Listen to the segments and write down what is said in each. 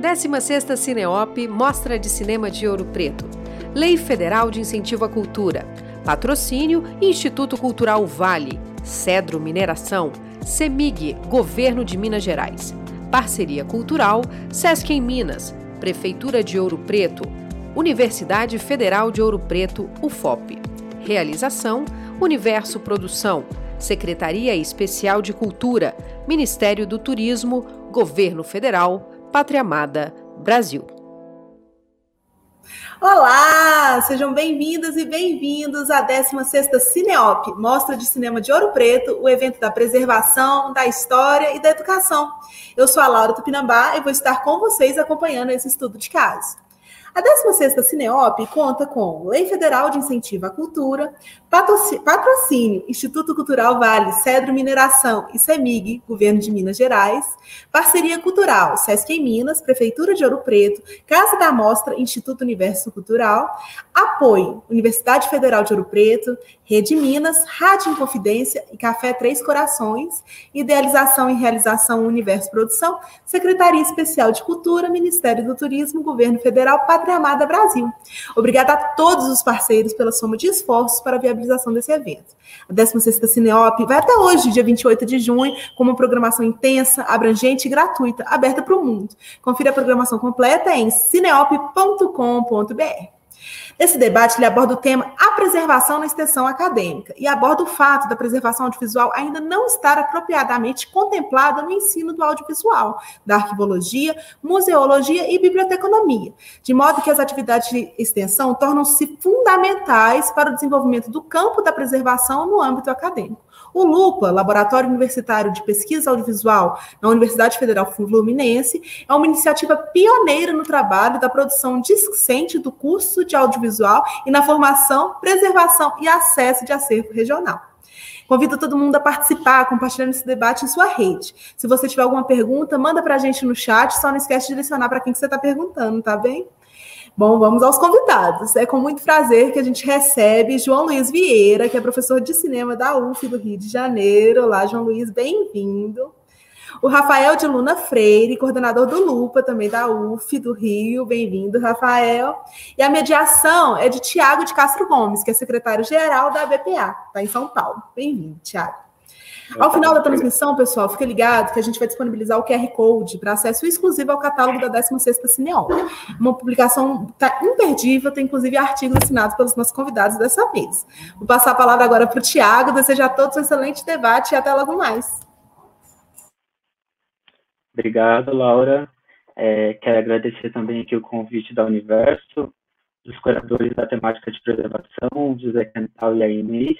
16ª Cineop Mostra de Cinema de Ouro Preto. Lei Federal de Incentivo à Cultura. Patrocínio Instituto Cultural Vale. Cedro Mineração. CEMIG, Governo de Minas Gerais. Parceria Cultural Sesc em Minas. Prefeitura de Ouro Preto. Universidade Federal de Ouro Preto, UFOP. Realização Universo Produção. Secretaria Especial de Cultura, Ministério do Turismo, Governo Federal, Pátria Amada, Brasil. Olá, sejam bem-vindas e bem-vindos à 16ª Cineop, Mostra de Cinema de Ouro Preto, o evento da preservação, da história e da educação. Eu sou a Laura Tupinambá e vou estar com vocês acompanhando esse estudo de caso. A 16ª Cineop conta com Lei Federal de Incentivo à Cultura, Patrocínio Instituto Cultural Vale, Cedro Mineração e CEMIG, Governo de Minas Gerais, Parceria Cultural, Sesc em Minas, Prefeitura de Ouro Preto, Casa da Mostra, Instituto Universo Cultural, Apoio, Universidade Federal de Ouro Preto, Rede Minas, Rádio Inconfidência e Café Três Corações, Idealização e Realização Universo Produção, Secretaria Especial de Cultura, Ministério do Turismo, Governo Federal, Pátria Amada Brasil. Obrigada a todos os parceiros pela soma de esforços para a viabilização desse evento. A 16ª Cineop vai até hoje, dia 28 de junho, com uma programação intensa, abrangente e gratuita, aberta para o mundo. Confira a programação completa em cineop.com.br. Esse debate ele aborda o tema a preservação na extensão acadêmica e aborda o fato da preservação audiovisual ainda não estar apropriadamente contemplada no ensino do audiovisual, da arquivologia, museologia e biblioteconomia, de modo que as atividades de extensão tornam-se fundamentais para o desenvolvimento do campo da preservação no âmbito acadêmico. O LUPA, Laboratório Universitário de Pesquisa Audiovisual na Universidade Federal Fluminense, é uma iniciativa pioneira no trabalho da produção discente do curso de audiovisual e na formação, preservação e acesso de acervo regional. Convido todo mundo a participar, compartilhando esse debate em sua rede. Se você tiver alguma pergunta, manda para a gente no chat, só não esquece de direcionar para quem que você está perguntando, tá bem? Bom, vamos aos convidados. É com muito prazer que a gente recebe João Luiz Vieira, que é professor de cinema da UF do Rio de Janeiro. Olá, João Luiz, bem-vindo. O Rafael de Luna Freire, coordenador do Lupa, também da UF do Rio. Bem-vindo, Rafael. E a mediação é de Tiago de Castro Gomes, que é secretário-geral da BPA, está em São Paulo. Bem-vindo, Tiago. Ao final da transmissão, pessoal, fique ligado que a gente vai disponibilizar o QR Code para acesso exclusivo ao catálogo da 16ª Cineol. Uma publicação tá imperdível, tem inclusive artigos assinados pelos nossos convidados dessa vez. Vou passar a palavra agora para o Tiago, desejar a todos um excelente debate e até logo mais. Obrigado, Laura. É, quero agradecer também aqui o convite da Universo, dos curadores da temática de preservação, José Cantal e a Inês,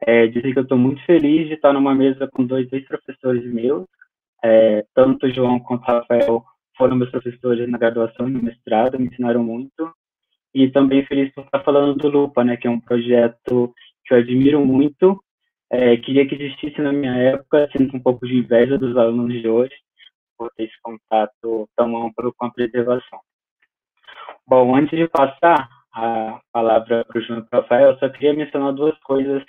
é, dizer que eu estou muito feliz de estar numa mesa com dois ex-professores meus, é, tanto o João quanto o Rafael foram meus professores na graduação e no mestrado, me ensinaram muito, e também feliz por estar falando do Lupa, né, que é um projeto que eu admiro muito, é, queria que existisse na minha época, sinto um pouco de inveja dos alunos de hoje, por ter esse contato tão amplo com a preservação. Bom, antes de passar a palavra para o João e para o Rafael, eu só queria mencionar duas coisas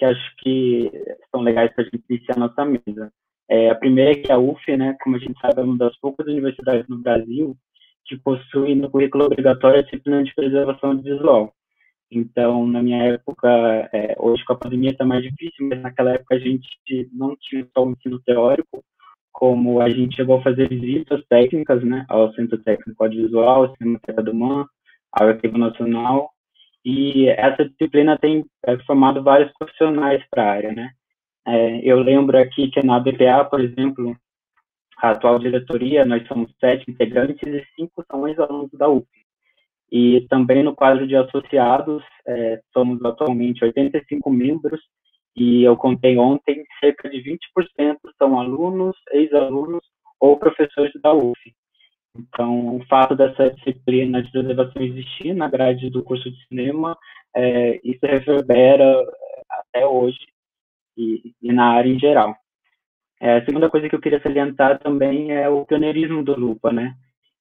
que acho que são legais para a gente iniciar a nossa mesa. É, a primeira é que a UF, né, como a gente sabe, é uma das poucas universidades no Brasil que possui no currículo obrigatório a disciplina de preservação visual. Então, na minha época, é, hoje com a pandemia está mais difícil, mas naquela época a gente não tinha só o ensino teórico, como a gente chegou a fazer visitas técnicas, né, ao Centro Técnico Audiovisual, Cinemateca do MAN, ao Arquivo Nacional, e essa disciplina tem é, formado vários profissionais para a área, né? É, eu lembro aqui que na BPA, por exemplo, a atual diretoria, nós somos sete integrantes e cinco são ex-alunos da UF. E também no quadro de associados, é, somos atualmente 85 membros, e eu contei ontem, cerca de 20% são alunos, ex-alunos ou professores da UF. Então, o fato dessa disciplina de preservação existir na grade do curso de cinema, é, isso reverbera é, até hoje e, e, na área em geral. É, a segunda coisa que eu queria salientar também é o pioneirismo do Lupa, né?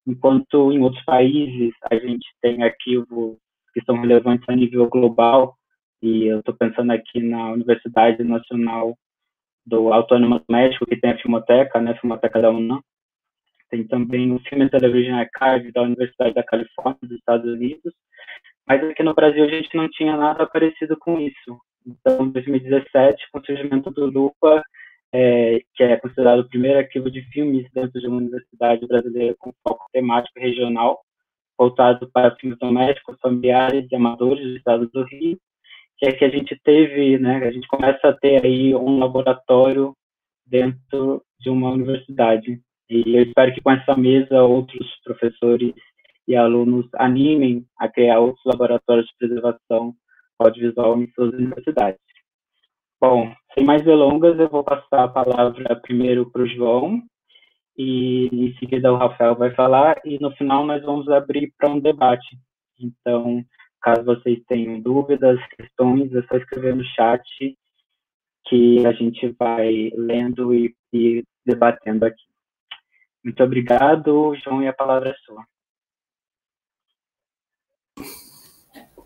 Enquanto em outros países a gente tem arquivos que são relevantes a nível global, e eu estou pensando aqui na Universidade Nacional do Autônomo Médico, que tem a Filmoteca, né, a Filmoteca da UNAM, tem também o and Television Archive da Universidade da Califórnia, dos Estados Unidos, mas aqui no Brasil a gente não tinha nada parecido com isso. Então, em 2017, com o surgimento do Lupa, é, que é considerado o primeiro arquivo de filmes dentro de uma universidade brasileira com foco temático regional, voltado para filmes domésticos, familiares e amadores do estado do Rio, que é que a gente teve, né, a gente começa a ter aí um laboratório dentro de uma universidade. E eu espero que com essa mesa outros professores e alunos animem a criar outros laboratórios de preservação audiovisual em suas universidades. Bom, sem mais delongas, eu vou passar a palavra primeiro para o João, e em seguida o Rafael vai falar, e no final nós vamos abrir para um debate. Então, caso vocês tenham dúvidas, questões, é só escrever no chat que a gente vai lendo e, e debatendo aqui. Muito obrigado, João, e a palavra é sua.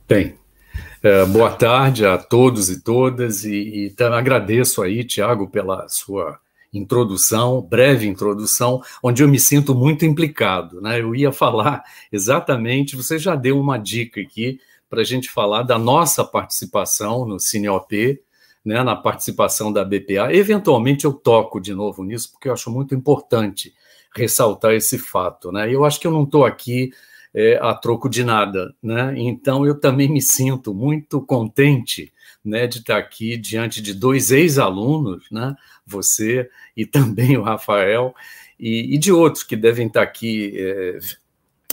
Bem, é, boa tarde a todos e todas, e, e agradeço aí, Tiago, pela sua introdução, breve introdução, onde eu me sinto muito implicado. Né? Eu ia falar exatamente, você já deu uma dica aqui para a gente falar da nossa participação no CineOP, né, na participação da BPA. Eventualmente eu toco de novo nisso, porque eu acho muito importante ressaltar esse fato. Né? Eu acho que eu não estou aqui é, a troco de nada. Né? Então, eu também me sinto muito contente né, de estar aqui diante de dois ex-alunos, né, você e também o Rafael, e, e, de outros que devem estar aqui é,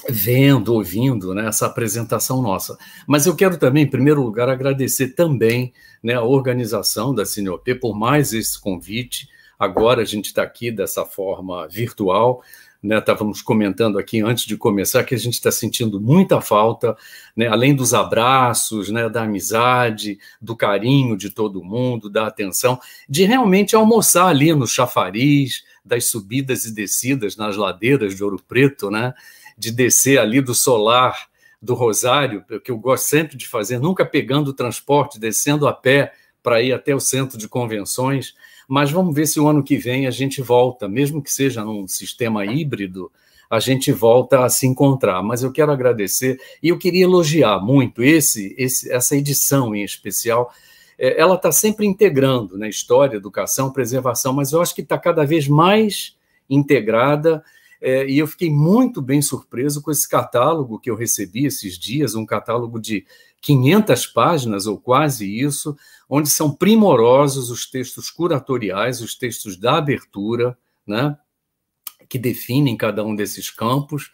vendo, ouvindo né, essa apresentação nossa. Mas eu quero também, em primeiro lugar, agradecer também né, a organização da Cineop por mais esse convite. Agora a gente está aqui dessa forma virtual, né, estávamos comentando aqui antes de começar que a gente está sentindo muita falta, né, além dos abraços, né, da amizade, do carinho de todo mundo, da atenção, de realmente almoçar ali no chafariz, das subidas e descidas nas ladeiras de Ouro Preto, né, de descer ali do solar do Rosário, que eu gosto sempre de fazer, nunca pegando o transporte, descendo a pé para ir até o centro de convenções mas vamos ver se o ano que vem a gente volta, mesmo que seja num sistema híbrido, a gente volta a se encontrar. Mas eu quero agradecer e eu queria elogiar muito esse, esse essa edição em especial. É, ela está sempre integrando né, história, educação, preservação, mas eu acho que está cada vez mais integrada. É, e eu fiquei muito bem surpreso com esse catálogo que eu recebi esses dias, um catálogo de 500 páginas ou quase isso, onde são primorosos os textos curatoriais, os textos da abertura, né, que definem cada um desses campos,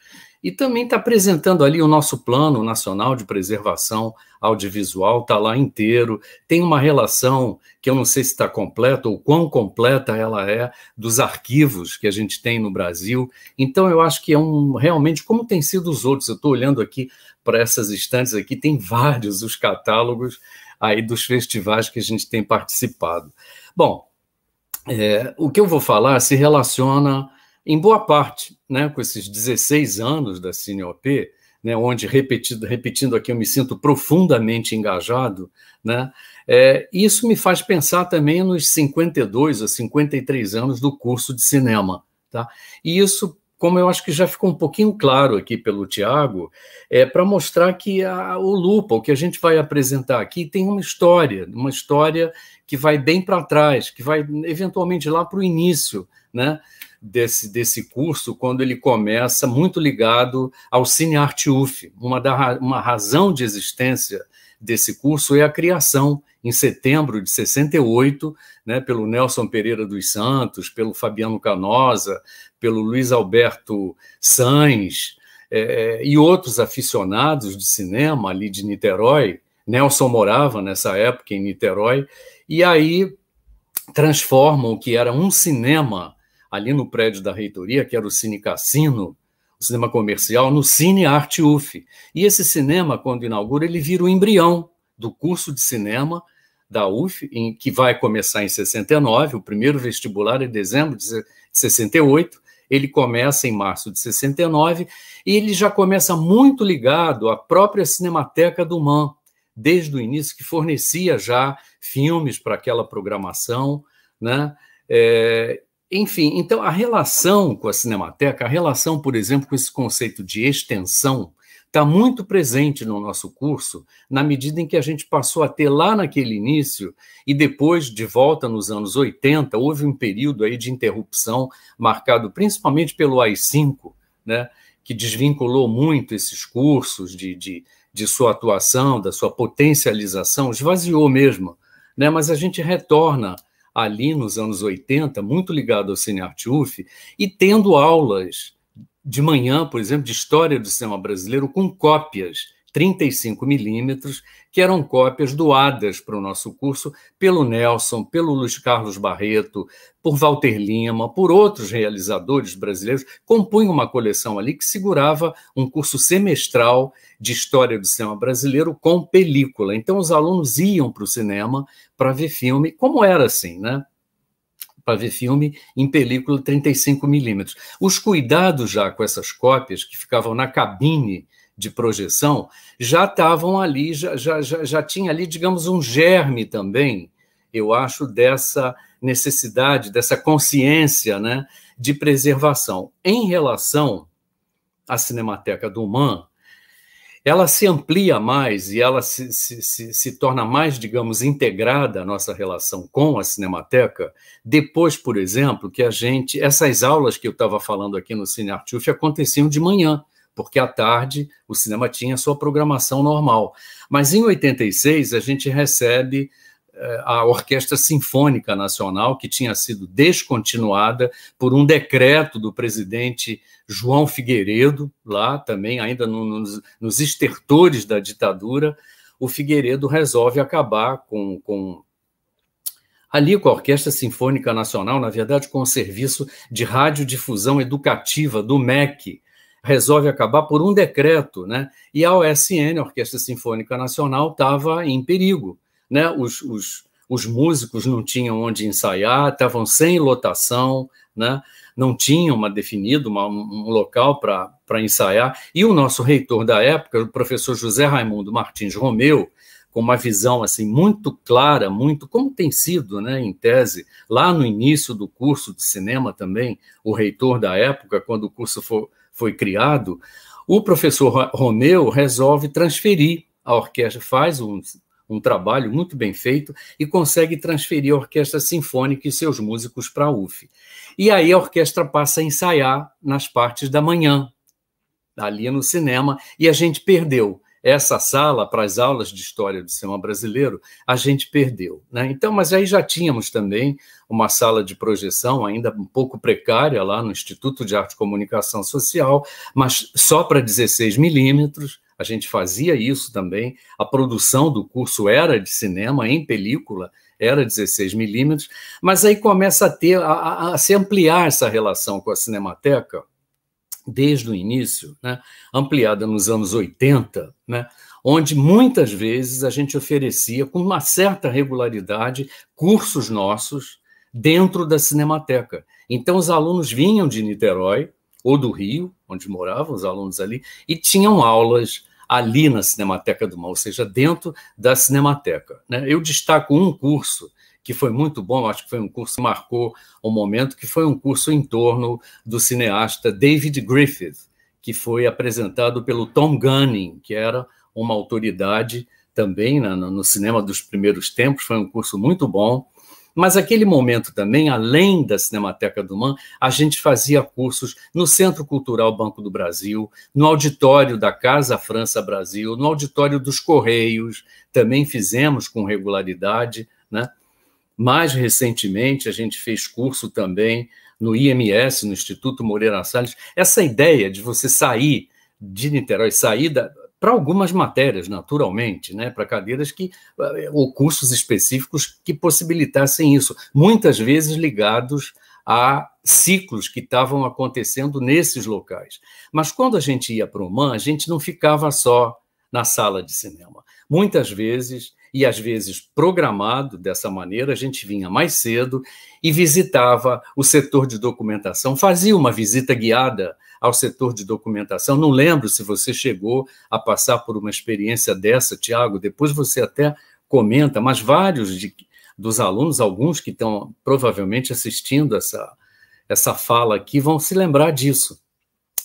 e também está apresentando ali o nosso Plano Nacional de Preservação Audiovisual, está lá inteiro, tem uma relação que eu não sei se está completa ou quão completa ela é dos arquivos que a gente tem no Brasil. Então eu acho que é um realmente como tem sido os outros. Eu estou olhando aqui para essas estantes aqui, tem vários os catálogos aí dos festivais que a gente tem participado. Bom, é, o que eu vou falar se relaciona, em boa parte, né, com esses 16 anos da CineOP, né, onde, repetido, repetindo aqui, eu me sinto profundamente engajado, né, é, isso me faz pensar também nos 52 ou 53 anos do curso de cinema. Tá? E isso como eu acho que já ficou um pouquinho claro aqui pelo Tiago, é para mostrar que a, o Lupa, o que a gente vai apresentar aqui, tem uma história, uma história que vai bem para trás, que vai eventualmente lá para o início né, desse, desse curso, quando ele começa muito ligado ao Cine Arte UF. Uma, da, uma razão de existência desse curso é a criação, em setembro de 68, né, pelo Nelson Pereira dos Santos, pelo Fabiano Canosa, pelo Luiz Alberto Sainz é, e outros aficionados de cinema ali de Niterói. Nelson morava nessa época em Niterói, e aí transformam o que era um cinema ali no prédio da reitoria, que era o Cine Cassino, o cinema comercial, no Cine Arte UF. E esse cinema, quando inaugura, ele vira o embrião do curso de cinema da UF, em, que vai começar em 69, o primeiro vestibular em dezembro de 68, ele começa em março de 69 e ele já começa muito ligado à própria Cinemateca do MAN, desde o início, que fornecia já filmes para aquela programação, né? É, enfim, então a relação com a Cinemateca, a relação, por exemplo, com esse conceito de extensão, está muito presente no nosso curso, na medida em que a gente passou a ter lá naquele início, e depois, de volta nos anos 80, houve um período aí de interrupção, marcado principalmente pelo AI-5, né, que desvinculou muito esses cursos de, de, de sua atuação, da sua potencialização, esvaziou mesmo. Né, mas a gente retorna ali nos anos 80, muito ligado ao Cine Arte UF, e tendo aulas de manhã, por exemplo, de história do cinema brasileiro com cópias 35 milímetros, que eram cópias doadas para o nosso curso pelo Nelson, pelo Luiz Carlos Barreto, por Walter Lima, por outros realizadores brasileiros, compunham uma coleção ali que segurava um curso semestral de história do cinema brasileiro com película. Então os alunos iam para o cinema para ver filme, como era assim, né? Para ver filme em película 35 milímetros. Os cuidados já com essas cópias que ficavam na cabine de projeção já estavam ali, já, já, já, já tinha ali, digamos, um germe também, eu acho, dessa necessidade, dessa consciência né, de preservação. Em relação à Cinemateca do Man, ela se amplia mais e ela se, se, se, se, torna mais, digamos, integrada a nossa relação com a Cinemateca, depois, por exemplo, que a gente. Essas aulas que eu estava falando aqui no Cine Artuf aconteciam de manhã, porque à tarde o cinema tinha sua programação normal. Mas em 86 a gente recebe eh, a Orquestra Sinfônica Nacional, que tinha sido descontinuada por um decreto do presidente João Figueiredo, lá também, ainda nos, nos estertores da ditadura, o Figueiredo resolve acabar com, com ali com a Orquestra Sinfônica Nacional, na verdade, com o serviço de radiodifusão educativa do MEC, resolve acabar por um decreto, né? E a OSN, a Orquestra Sinfônica Nacional, estava em perigo né? Os, os, os músicos não tinham onde ensaiar, estavam sem lotação, né? não tinham uma definido uma, um local para ensaiar. E o nosso reitor da época, o professor José Raimundo Martins Romeu, com uma visão assim muito clara, muito como tem sido, né, em tese, lá no início do curso de cinema também, o reitor da época, quando o curso for, foi criado, o professor Romeu resolve transferir a orquestra, faz um, um trabalho muito bem feito e consegue transferir a orquestra sinfônica e seus músicos para a UF. E aí a orquestra passa a ensaiar nas partes da manhã, ali no cinema, e a gente perdeu essa sala para as aulas de história do cinema brasileiro, a gente perdeu. Né? Então, mas aí já tínhamos também uma sala de projeção ainda um pouco precária lá no Instituto de Arte e Comunicação Social, mas só para 16 milímetros, a gente fazia isso também. A produção do curso era de cinema em película, era 16 milímetros, mas aí começa a ter a, a, se ampliar essa relação com a Cinemateca desde o início, né, ampliada nos anos 80, né, onde muitas vezes a gente oferecia com uma certa regularidade cursos nossos dentro da Cinemateca. Então os alunos vinham de Niterói ou do Rio, onde moravam os alunos ali, e tinham aulas ali na Cinemateca do Mal, ou seja, dentro da Cinemateca. Né? Eu destaco um curso que foi muito bom, acho que foi um curso que marcou um momento, que foi um curso em torno do cineasta David Griffith, que foi apresentado pelo Tom Gunning, que era uma autoridade também no cinema dos primeiros tempos, foi um curso muito bom, mas aquele momento também, além da Cinemateca do Man, a gente fazia cursos no Centro Cultural Banco do Brasil, no auditório da Casa França Brasil, no auditório dos Correios, também fizemos com regularidade, né? Mais recentemente, a gente fez curso também no IMS, no Instituto Moreira Salles. Essa ideia de você sair de Niterói, sair para algumas matérias, naturalmente, né, para cadeiras que eh, ou cursos específicos que possibilitassem isso, muitas vezes ligados a ciclos que estavam acontecendo nesses locais. Mas quando a gente ia para o MAN, a gente não ficava só na sala de cinema. Muitas vezes, e às vezes programado dessa maneira, a gente vinha mais cedo e visitava o setor de documentação, fazia uma visita guiada ao setor de documentação. Não lembro se você chegou a passar por uma experiência dessa, Tiago, depois você até comenta, mas vários de, dos alunos, alguns que estão provavelmente assistindo essa, essa fala aqui vão se lembrar disso.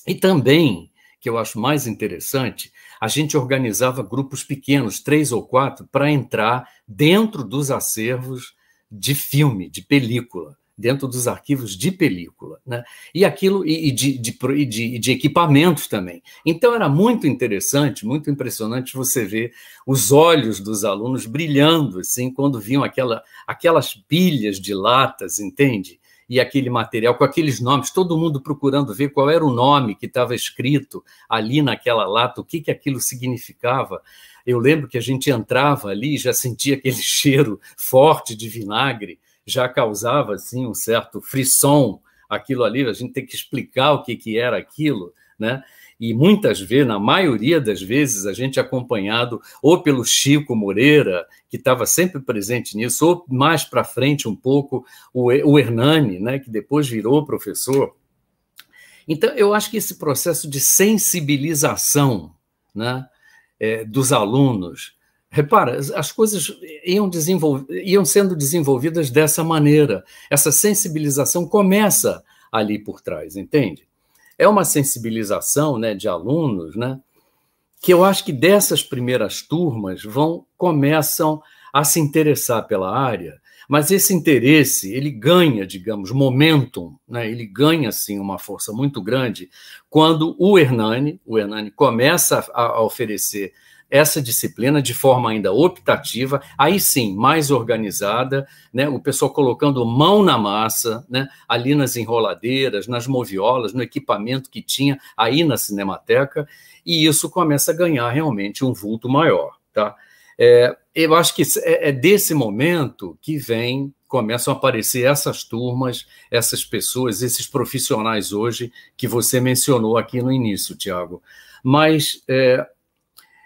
E também, que eu acho mais interessante, a gente organizava grupos pequenos, três ou quatro, para entrar dentro dos acervos de filme, de película dentro dos arquivos de película, né? E aquilo e, de, de, de, de, equipamentos também. Então era muito interessante, muito impressionante você ver os olhos dos alunos brilhando assim quando viam aquela, aquelas pilhas de latas, entende? E aquele material com aqueles nomes, todo mundo procurando ver qual era o nome que estava escrito ali naquela lata, o que, que aquilo significava. Eu lembro que a gente entrava ali e já sentia aquele cheiro forte de vinagre já causava assim um certo frisson aquilo ali, a gente tem que explicar o que, que era aquilo, né? E muitas vezes, na maioria das vezes, a gente acompanhado ou pelo Chico Moreira, que estava sempre presente nisso, ou mais para frente um pouco o, o Hernani, né, que depois virou professor. Então, eu acho que esse processo de sensibilização né, é, dos alunos Repara, as coisas iam, iam, sendo desenvolvidas dessa maneira. Essa sensibilização começa ali por trás, entende? É uma sensibilização né, de alunos, né, que eu acho que dessas primeiras turmas vão começam a se interessar pela área, mas esse interesse ele ganha, digamos, momentum, né, ele ganha assim uma força muito grande quando o Hernani, o Hernani começa a, a oferecer essa disciplina de forma ainda optativa, aí sim, mais organizada, né, o pessoal colocando mão na massa, né, ali nas enroladeiras, nas moviolas, no equipamento que tinha aí na Cinemateca, e isso começa a ganhar realmente um vulto maior. Tá? É, eu acho que é, é desse momento que vem começam a aparecer essas turmas, essas pessoas, esses profissionais hoje que você mencionou aqui no início, Tiago. Mas é,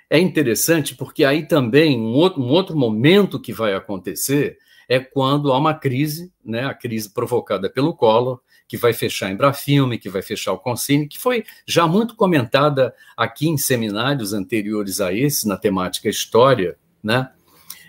é interessante porque aí também um outro, um outro momento que vai acontecer é quando há uma crise, né, a crise provocada pelo Collor, que vai fechar a Embrafilme, que vai fechar o Consine, que foi já muito comentada aqui em seminários anteriores a esse, na temática História, né?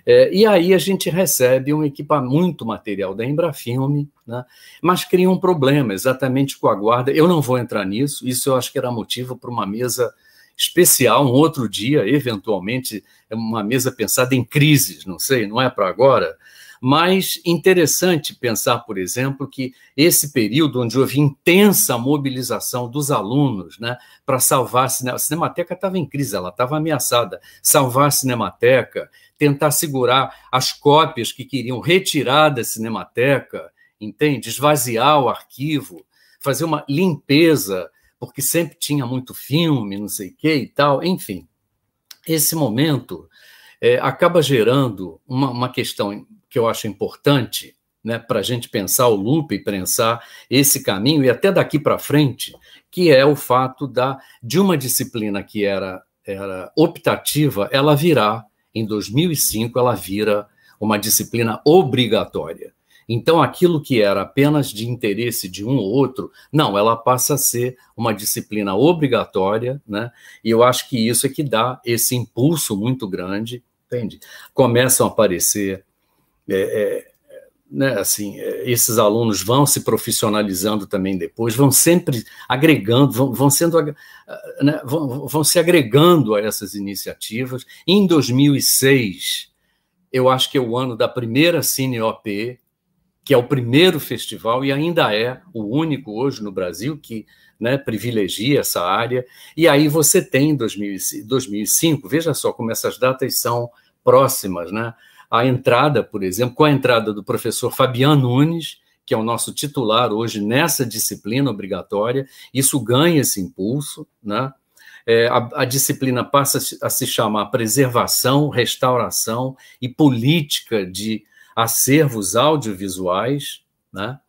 É, e aí a gente recebe um equipamento, muito material da Embrafilme, né? mas cria um problema exatamente com a guarda. Eu não vou entrar nisso, isso eu acho que era motivo para uma mesa especial, um outro dia, eventualmente, é uma mesa pensada em crises, não sei, não é para agora, mas interessante pensar, por exemplo, que esse período onde houve intensa mobilização dos alunos né, para salvar a Cinemateca, a Cinemateca estava em crise, ela estava ameaçada, salvar a Cinemateca, tentar segurar as cópias que queriam retirar da Cinemateca, entende? Esvaziar o arquivo, fazer uma limpeza porque sempre tinha muito filme, não sei o que e tal, enfim. Esse momento é, acaba gerando uma, uma questão que eu acho importante né, para a gente pensar o loop e pensar esse caminho, e até daqui para frente, que é o fato da, de uma disciplina que era, era optativa, ela virar, em 2005, ela vira uma disciplina obrigatória. Então, aquilo que era apenas de interesse de um ou outro, não, ela passa a ser uma disciplina obrigatória, né? E eu acho que isso é que dá esse impulso muito grande, entende? Começam a aparecer. É, é, né, assim, é, esses alunos vão se profissionalizando também depois, vão sempre agregando, vão, vão sendo, né, vão, vão se agregando a essas iniciativas. Em 2006, eu acho que é o ano da primeira Cine OP, que é o primeiro festival e ainda é o único hoje no Brasil que né, privilegia essa área. E aí você tem 2005, veja só como essas datas são próximas, né? A entrada, por exemplo, com a entrada do professor Fabiano Nunes, que é o nosso titular hoje nessa disciplina obrigatória, isso ganha esse impulso, né? É, a, a, disciplina passa a se chamar preservação, restauração e política de acervos audiovisuais, né?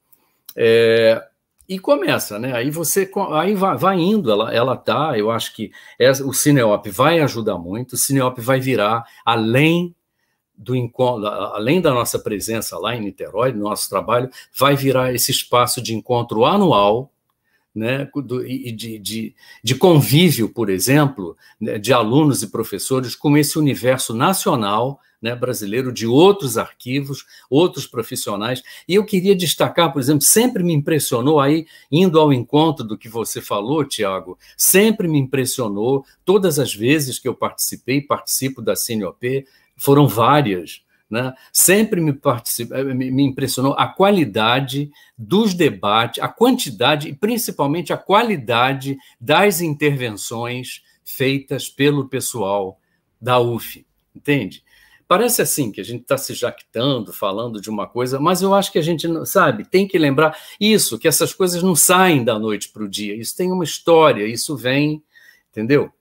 É, e começa, né? Aí você aí vai, vai indo, ela, ela tá, eu acho que o Cineop vai ajudar muito, o Cineop vai virar além do encontro, além da nossa presença lá em Niterói, no nosso trabalho, vai virar esse espaço de encontro anual, né, e de, de, de convívio, por exemplo, né, de alunos e professores com esse universo nacional né, brasileiro, de outros arquivos, outros profissionais. E eu queria destacar, por exemplo, sempre me impressionou, aí, indo ao encontro do que você falou, Tiago, sempre me impressionou, todas as vezes que eu participei, participo da CNOP, foram várias, né? Sempre me, me, impressionou a qualidade dos debates, a quantidade e principalmente a qualidade das intervenções feitas pelo pessoal da UF, entende? Parece assim que a gente está se jactando, falando de uma coisa, mas eu acho que a gente, sabe, tem que lembrar isso, que essas coisas não saem da noite para o dia, isso tem uma história, isso vem, entendeu?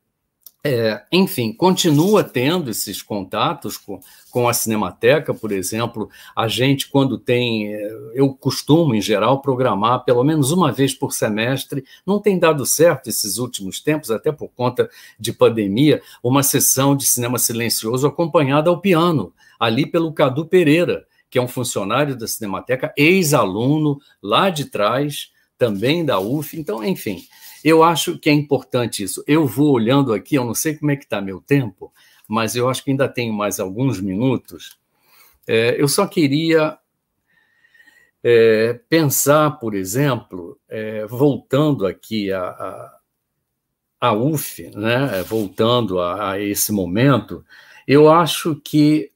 É, enfim, continua tendo esses contatos com, com a Cinemateca, por exemplo. A gente, quando tem. É, eu costumo, em geral, programar pelo menos uma vez por semestre. Não tem dado certo esses últimos tempos, até por conta de pandemia, uma sessão de cinema silencioso acompanhada ao piano, ali pelo Cadu Pereira, que é um funcionário da Cinemateca, ex-aluno lá de trás, também da UF. Então, enfim. Eu acho que é importante isso. Eu vou olhando aqui, eu não sei como é que está meu tempo, mas eu acho que ainda tenho mais alguns minutos. É, eu só queria é, pensar, por exemplo, é, voltando aqui a, a, a UF, né, voltando a, a esse momento, eu acho que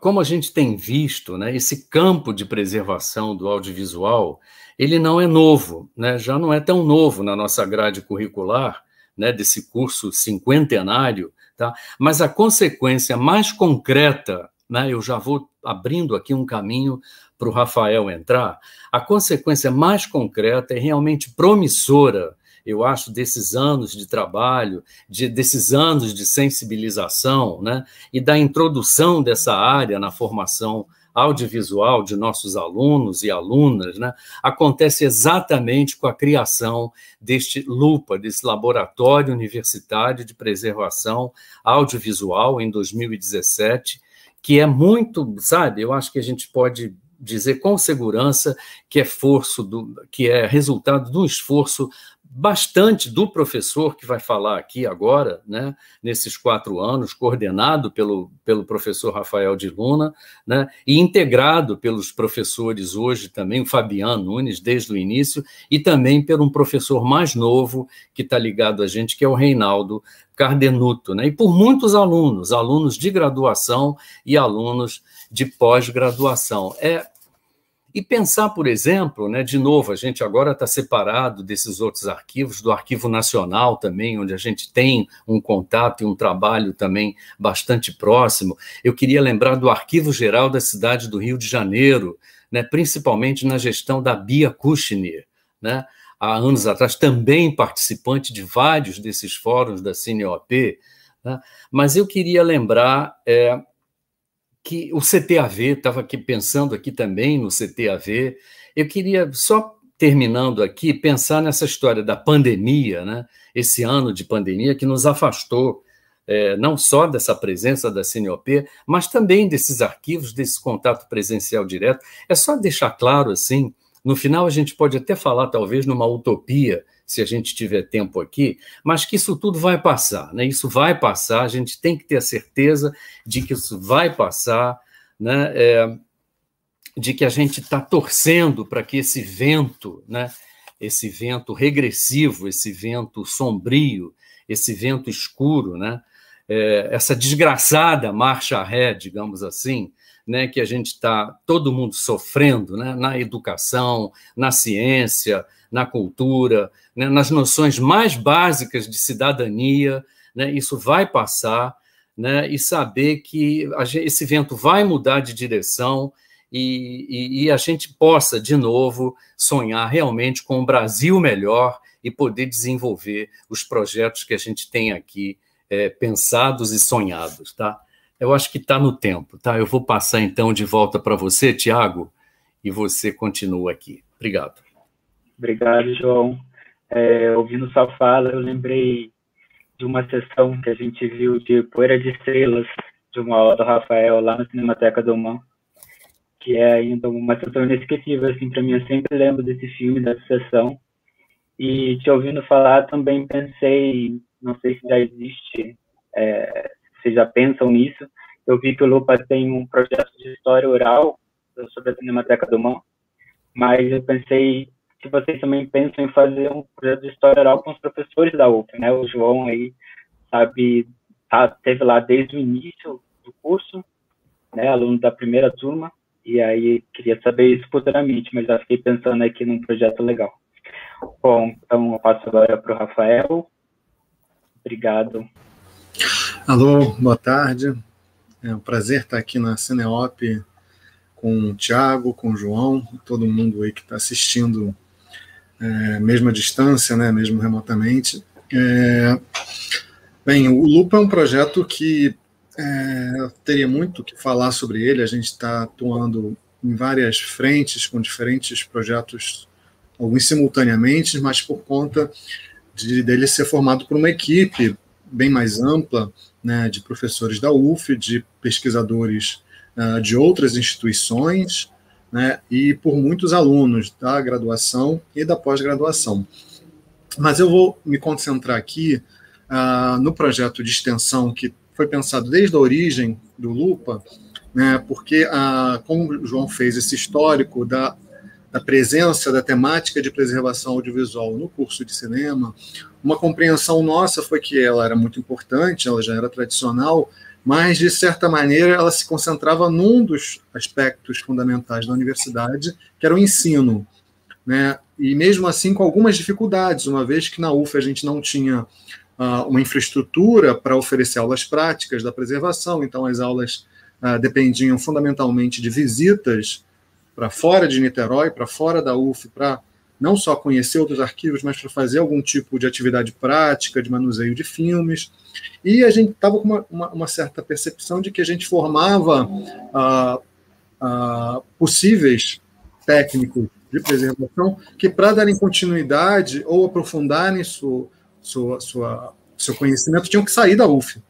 como a gente tem visto, né, esse campo de preservação do audiovisual, ele não é novo, né, já não é tão novo na nossa grade curricular, né, desse curso cinquentenário, tá? mas a consequência mais concreta, né, eu já vou abrindo aqui um caminho para o Rafael entrar, a consequência mais concreta e realmente promissora eu acho, desses anos de trabalho, de, desses anos de sensibilização, né, e da introdução dessa área na formação audiovisual de nossos alunos e alunas, né, acontece exatamente com a criação deste LUPA, desse Laboratório Universitário de Preservação Audiovisual, em 2017, que é muito, sabe, eu acho que a gente pode dizer com segurança que é do, que é resultado um esforço bastante do professor que vai falar aqui agora, né, nesses quatro anos, coordenado pelo, pelo professor Rafael de Luna, né, e integrado pelos professores hoje também, o Fabiano Nunes, desde o início, e também por um professor mais novo que está ligado a gente, que é o Reinaldo Cardenuto, né, e por muitos alunos, alunos de graduação e alunos de pós-graduação. É e pensar, por exemplo, né, de novo, a gente agora está separado desses outros arquivos, do Arquivo Nacional também, onde a gente tem um contato e um trabalho também bastante próximo. Eu queria lembrar do Arquivo Geral da cidade do Rio de Janeiro, né, principalmente na gestão da Bia Kushner, né, há anos atrás, também participante de vários desses fóruns da CineOP. Né, mas eu queria lembrar. É, que o CTAV, estava aqui pensando aqui também no CTAV, eu queria só terminando aqui pensar nessa história da pandemia, né? Esse ano de pandemia que nos afastou é, não só dessa presença da CNOP, mas também desses arquivos, desse contato presencial direto. É só deixar claro assim. No final a gente pode até falar talvez numa utopia se a gente tiver tempo aqui, mas que isso tudo vai passar, né? Isso vai passar, a gente tem que ter a certeza de que isso vai passar, né? É, de que a gente está torcendo para que esse vento, né? Esse vento regressivo, esse vento sombrio, esse vento escuro, né? É, essa desgraçada marcha ré, digamos assim, né, que a gente está todo mundo sofrendo, né, na educação, na ciência, na cultura, né, nas noções mais básicas de cidadania, né, isso vai passar, né, e saber que gente, esse vento vai mudar de direção e, e, e, a gente possa, de novo, sonhar realmente com um Brasil melhor e poder desenvolver os projetos que a gente tem aqui é, pensados e sonhados, tá? Eu acho que está no tempo, tá? Eu vou passar então de volta para você, Tiago, e você continua aqui. Obrigado. Obrigado, João. É, ouvindo sua fala, eu lembrei de uma sessão que a gente viu de Poeira de Estrelas, de uma aula do Rafael lá na Cinemateca do Mão, que é ainda uma sessão inesquecível, assim, para mim, eu sempre lembro desse filme, dessa sessão, e te ouvindo falar, também pensei, não sei se já existe, é, vocês já pensam nisso, eu vi que o Lupa tem um projeto de história oral sobre a Cinemateca do Mão, mas eu pensei se vocês também pensam em fazer um projeto de história oral com os professores da UF, né? O João aí, sabe, tá, teve lá desde o início do curso, né, aluno da primeira turma, e aí queria saber isso futuramente, mas já fiquei pensando aqui num projeto legal. Bom, então eu passo agora para o Rafael. Obrigado. Alô, boa tarde. É um prazer estar aqui na Cineop com o Tiago, com o João, todo mundo aí que está assistindo, é, mesmo à distância, né, mesmo remotamente. É, bem, o Lupa é um projeto que é, teria muito que falar sobre ele. A gente está atuando em várias frentes, com diferentes projetos, alguns simultaneamente, mas por conta de, dele ser formado por uma equipe bem mais ampla, né, de professores da UF, de pesquisadores uh, de outras instituições, né, e por muitos alunos da graduação e da pós-graduação. Mas eu vou me concentrar aqui uh, no projeto de extensão que foi pensado desde a origem do Lupa, né, porque, a, como o João fez esse histórico da, da presença da temática de preservação audiovisual no curso de cinema, uma compreensão nossa foi que ela era muito importante, ela já era tradicional, mas, de certa maneira, ela se concentrava num dos aspectos fundamentais da universidade, que era o ensino. Né? E mesmo assim, com algumas dificuldades, uma vez que na UF a gente não tinha uma infraestrutura para oferecer aulas práticas da preservação, então as aulas uh, dependiam fundamentalmente de visitas para fora de Niterói, para fora da UF, para não só conhecer outros arquivos, mas para fazer algum tipo de atividade prática, de manuseio de filmes. E a gente estava com uma, uma, uma, certa percepção de que a gente formava uh, uh, possíveis técnicos de preservação que, para darem continuidade ou aprofundarem sua sua, sua, seu conhecimento tinham que sair da UF.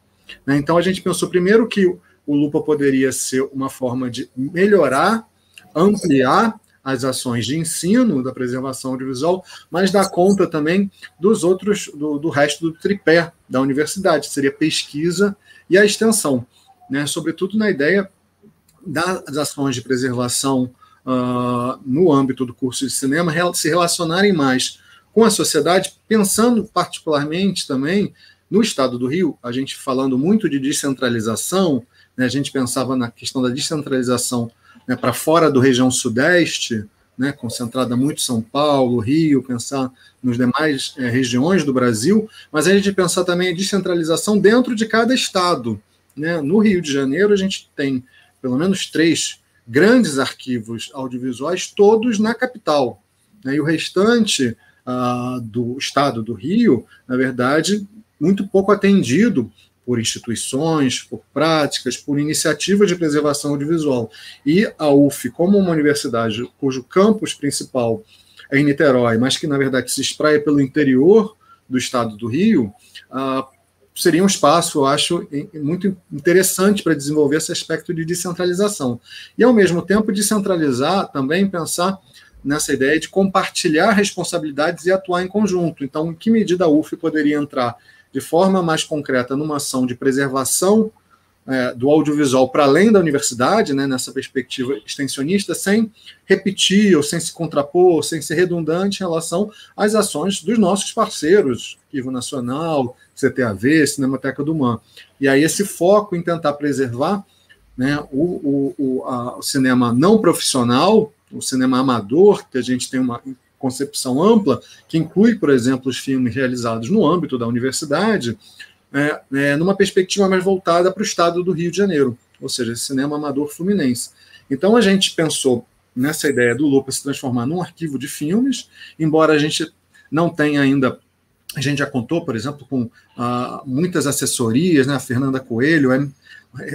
Né? Então a gente pensou primeiro que o Lupa poderia ser uma forma de melhorar, ampliar as ações de ensino da preservação audiovisual, mas dar conta também dos outros, do, do resto do tripé da universidade, seria pesquisa e a extensão, né? sobretudo na ideia das ações de preservação uh, no âmbito do curso de cinema se relacionarem mais com a sociedade, pensando particularmente também no estado do Rio, a gente falando muito de descentralização, né, a gente pensava na questão da descentralização né, para fora do região sudeste, né, concentrada muito em São Paulo, Rio, pensar nos demais é, regiões do Brasil, mas a gente pensar também a descentralização dentro de cada estado. Né? No Rio de Janeiro, a gente tem pelo menos três grandes arquivos audiovisuais, todos na capital. Né? E o restante uh, do Estado do Rio, na verdade, muito pouco atendido por instituições, por práticas, por iniciativas de preservação audiovisual. E a UF, como uma universidade cujo campus principal é em Niterói, mas que, na verdade, se espraia pelo interior do estado do Rio, uh, seria um espaço, eu acho, muito interessante para desenvolver esse aspecto de descentralização. E, ao mesmo tempo, descentralizar também pensar nessa ideia de compartilhar responsabilidades e atuar em conjunto. Então, em que medida a UF poderia entrar de forma mais concreta numa ação de preservação é, do audiovisual para além da universidade, né, nessa perspectiva extensionista, sem repetir ou sem se contrapor, sem ser redundante em relação às ações dos nossos parceiros, Arquivo Nacional, CTAV, Cinemateca do MAN. E aí esse foco em tentar preservar né, o, o, o, a, o cinema não profissional, o cinema amador, que a gente tem uma concepção ampla, que inclui, por exemplo, os filmes realizados no âmbito da universidade, é, é, numa perspectiva mais voltada para o estado do Rio de Janeiro, ou seja, cinema amador fluminense. Então a gente pensou nessa ideia do Lupa se transformar num arquivo de filmes, embora a gente não tenha ainda a gente já contou, por exemplo, com ah, muitas assessorias, né? A Fernanda Coelho é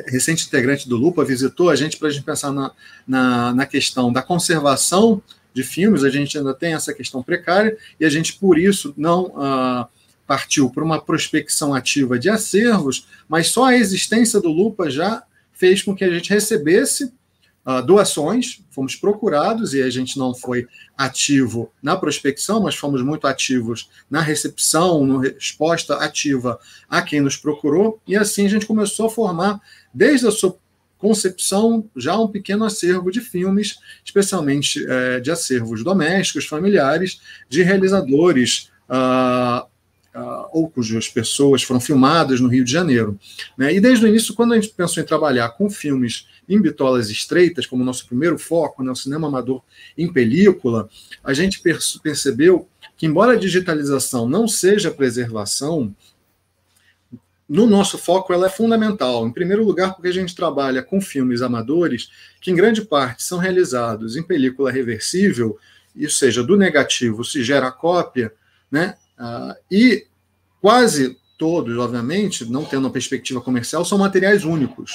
recente integrante do Lupa, visitou a gente para a gente pensar na, na, na, questão da conservação de filmes, a gente ainda tem essa questão precária, e a gente, por isso, não ah, partiu para uma prospecção ativa de acervos, mas só a existência do Lupa já fez com que a gente recebesse uh, doações, fomos procurados e a gente não foi ativo na prospecção, mas fomos muito ativos na recepção, na resposta ativa a quem nos procurou, e assim a gente começou a formar, desde a sua concepção, já um pequeno acervo de filmes, especialmente é, de acervos domésticos, familiares, de realizadores. Uh, uh, ou cujas pessoas foram filmadas no Rio de Janeiro. Né? E desde o início, quando a gente pensou em trabalhar com filmes em bitolas estreitas, como nosso primeiro foco, né, o cinema amador em película, a gente percebeu que, embora a digitalização não seja preservação, no nosso foco ela é fundamental. Em primeiro lugar, porque a gente trabalha com filmes amadores que, em grande parte, são realizados em película reversível, ou seja, do negativo se gera cópia, né? Uh, e quase todos, obviamente, não tendo uma perspectiva comercial, são materiais únicos.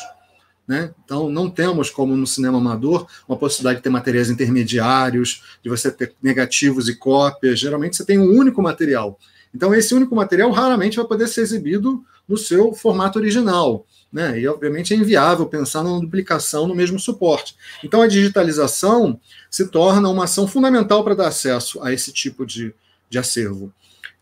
Né? Então, não temos, como no cinema amador, uma possibilidade de ter materiais intermediários, de você ter negativos e cópias. Geralmente, você tem um único material. Então, esse único material raramente vai poder ser exibido no seu formato original. Né? E, obviamente, é inviável pensar numa duplicação no mesmo suporte. Então, a digitalização se torna uma ação fundamental para dar acesso a esse tipo de, de acervo.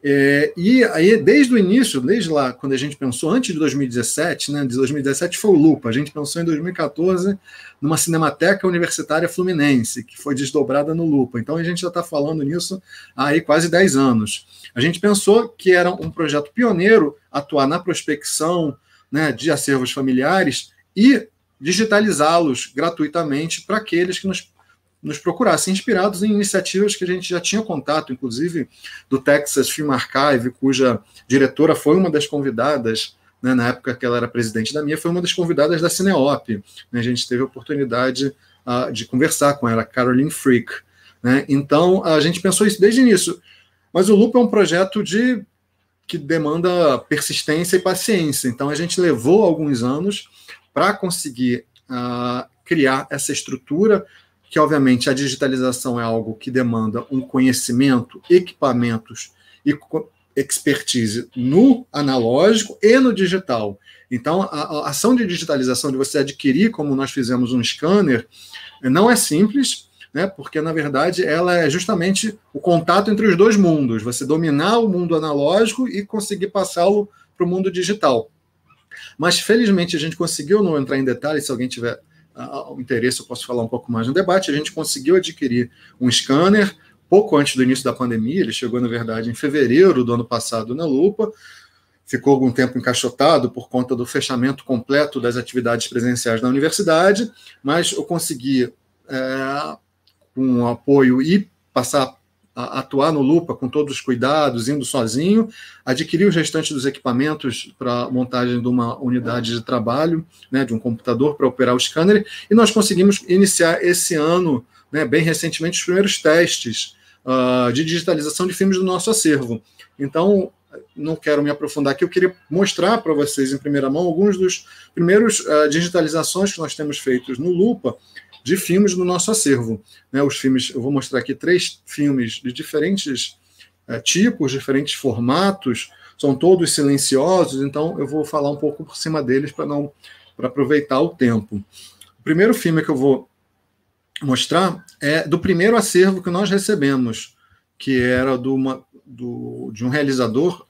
É, e aí, desde o início, desde lá, quando a gente pensou, antes de 2017, né, de 2017 foi o Lupa, a gente pensou em 2014 numa Cinemateca Universitária Fluminense, que foi desdobrada no Lupa. Então a gente já está falando nisso há aí quase 10 anos. A gente pensou que era um projeto pioneiro atuar na prospecção né, de acervos familiares e digitalizá-los gratuitamente para aqueles que nos nos procurassem, inspirados em iniciativas que a gente já tinha contato, inclusive do Texas Film Archive, cuja diretora foi uma das convidadas, né, na época que ela era presidente da minha, foi uma das convidadas da Cineop. Né, a gente teve a oportunidade uh, de conversar com ela, Caroline Freak. Né, então, a gente pensou isso desde o início. Mas o Loop é um projeto de que demanda persistência e paciência. Então, a gente levou alguns anos para conseguir uh, criar essa estrutura que obviamente a digitalização é algo que demanda um conhecimento, equipamentos e expertise no analógico e no digital. Então, a, a ação de digitalização de você adquirir, como nós fizemos um scanner, não é simples, né, porque na verdade ela é justamente o contato entre os dois mundos, você dominar o mundo analógico e conseguir passá-lo para o mundo digital. Mas felizmente a gente conseguiu, não entrar em detalhes, se alguém tiver o interesse, eu posso falar um pouco mais no debate. A gente conseguiu adquirir um scanner pouco antes do início da pandemia, ele chegou, na verdade, em fevereiro do ano passado na Lupa, ficou algum tempo encaixotado por conta do fechamento completo das atividades presenciais na universidade, mas eu consegui, é, com apoio e passar atuar no Lupa com todos os cuidados, indo sozinho, adquirir os restantes dos equipamentos para montagem de uma unidade de trabalho, né, de um computador para operar o scanner, e nós conseguimos iniciar esse ano, né, bem recentemente, os primeiros testes uh, de digitalização de filmes do nosso acervo. Então, não quero me aprofundar aqui, eu queria mostrar para vocês em primeira mão alguns dos primeiros uh, digitalizações que nós temos feitos no Lupa, de filmes do nosso acervo. Né, os filmes, eu vou mostrar aqui três filmes de diferentes é, tipos, diferentes formatos, são todos silenciosos, então eu vou falar um pouco por cima deles para não para aproveitar o tempo. O primeiro filme que eu vou mostrar é do primeiro acervo que nós recebemos, que era do, uma, do de um realizador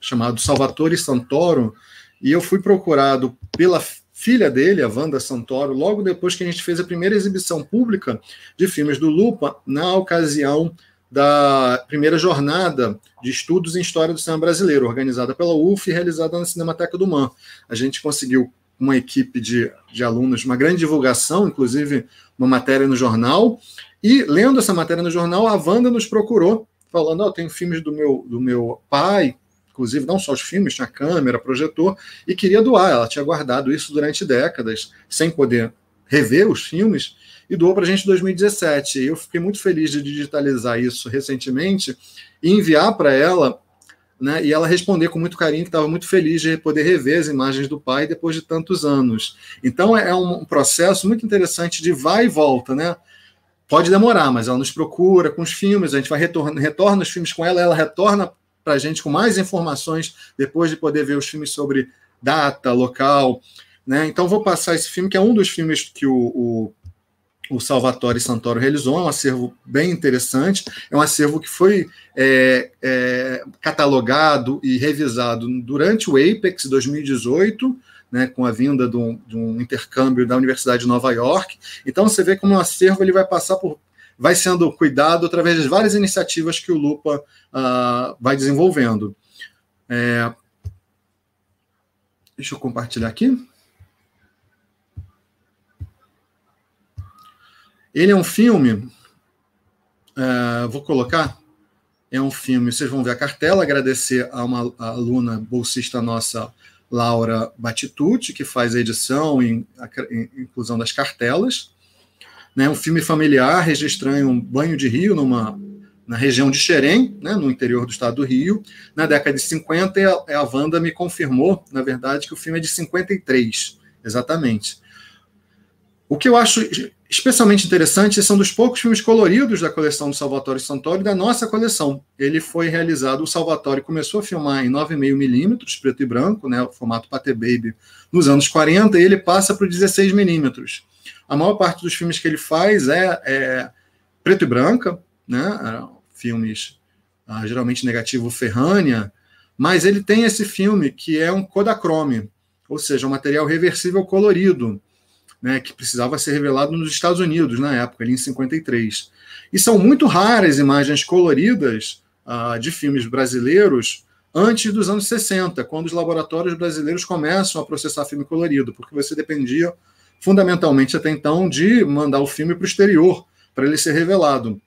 chamado Salvatore Santoro, e eu fui procurado pela filha dele, a Wanda Santoro, logo depois que a gente fez a primeira exibição pública de filmes do Lupa, na ocasião da primeira jornada de estudos em história do cinema brasileiro, organizada pela UF e realizada na Cinemateca do MAN. A gente conseguiu uma equipe de, de alunos, uma grande divulgação, inclusive uma matéria no jornal, e lendo essa matéria no jornal, a Wanda nos procurou, falando, oh, tem filmes do meu, do meu pai, inclusive não só os filmes, tinha câmera, projetor, e queria doar. Ela tinha guardado isso durante décadas, sem poder rever os filmes, e doou para a gente em 2017. E eu fiquei muito feliz de digitalizar isso recentemente e enviar para ela, né, e ela responder com muito carinho que estava muito feliz de poder rever as imagens do pai depois de tantos anos. Então é um processo muito interessante de vai e volta, né? Pode demorar, mas ela nos procura com os filmes, a gente vai retorna, retorna os filmes com ela, ela retorna para a gente com mais informações depois de poder ver os filmes sobre data, local. Né? Então, vou passar esse filme, que é um dos filmes que o, o, o Salvatore Santoro realizou, é um acervo bem interessante, é um acervo que foi é, é, catalogado e revisado durante o Apex 2018, né, com a vinda de um, de um, intercâmbio da Universidade de Nova York. Então você vê como o acervo ele vai passar por, vai sendo cuidado através das várias iniciativas que o Lupa uh, vai desenvolvendo. É, deixa eu compartilhar aqui. Ele é um filme, uh, vou colocar, é um filme, vocês vão ver a cartela, agradecer a uma a aluna bolsista nossa, Laura Batitucci, que faz a edição e a inclusão das cartelas. Né, um filme familiar, registrando um banho de rio numa, na região de Xerém, né, no interior do estado do Rio, na década de 50, e a, a Wanda me confirmou, na verdade, que o filme é de 53, exatamente. O que eu acho especialmente interessante são dos poucos filmes coloridos da coleção do Salvatore Santoro e da nossa coleção. Ele foi realizado, o Salvatore começou a filmar em 9,5mm, preto e branco, né, o formato Pate Baby, nos anos 40, e ele passa para 16mm. A maior parte dos filmes que ele faz é, é preto e branca, né, filmes ah, geralmente negativo Ferrania, mas ele tem esse filme que é um Kodachrome, ou seja, um material reversível colorido, né, que precisava ser revelado nos Estados Unidos na época, ali em 53. E são muito raras imagens coloridas uh, de filmes brasileiros antes dos anos 60, quando os laboratórios brasileiros começam a processar filme colorido, porque você dependia fundamentalmente até então de mandar o filme para o exterior para ele ser revelado.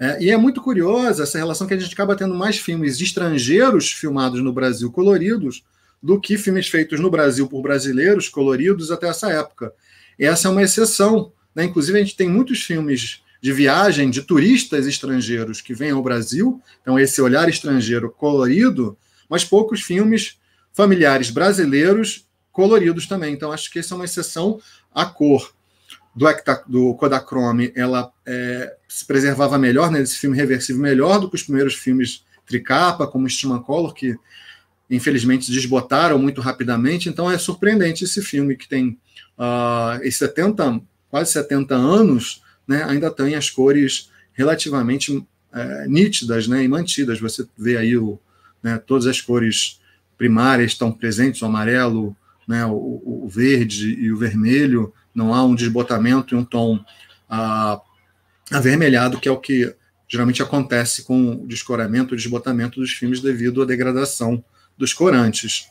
É, e é muito curiosa essa relação que a gente acaba tendo mais filmes estrangeiros filmados no Brasil coloridos do que filmes feitos no Brasil por brasileiros coloridos até essa época. Essa é uma exceção. Né? Inclusive, a gente tem muitos filmes de viagem de turistas estrangeiros que vêm ao Brasil, então esse olhar estrangeiro colorido, mas poucos filmes familiares brasileiros coloridos também. Então, acho que essa é uma exceção. A cor do, do Kodachrome ela é, se preservava melhor, né, filme reversível melhor do que os primeiros filmes tricapa, como Color, que infelizmente desbotaram muito rapidamente. Então é surpreendente esse filme que tem uh, 70, quase 70 anos, né, ainda tem as cores relativamente uh, nítidas né, e mantidas. Você vê aí o, né, todas as cores primárias estão presentes, o amarelo, né, o, o, verde e o vermelho, não há um desbotamento e um tom uh, avermelhado, que é o que geralmente acontece com o descoramento, o desbotamento dos filmes devido à degradação dos corantes.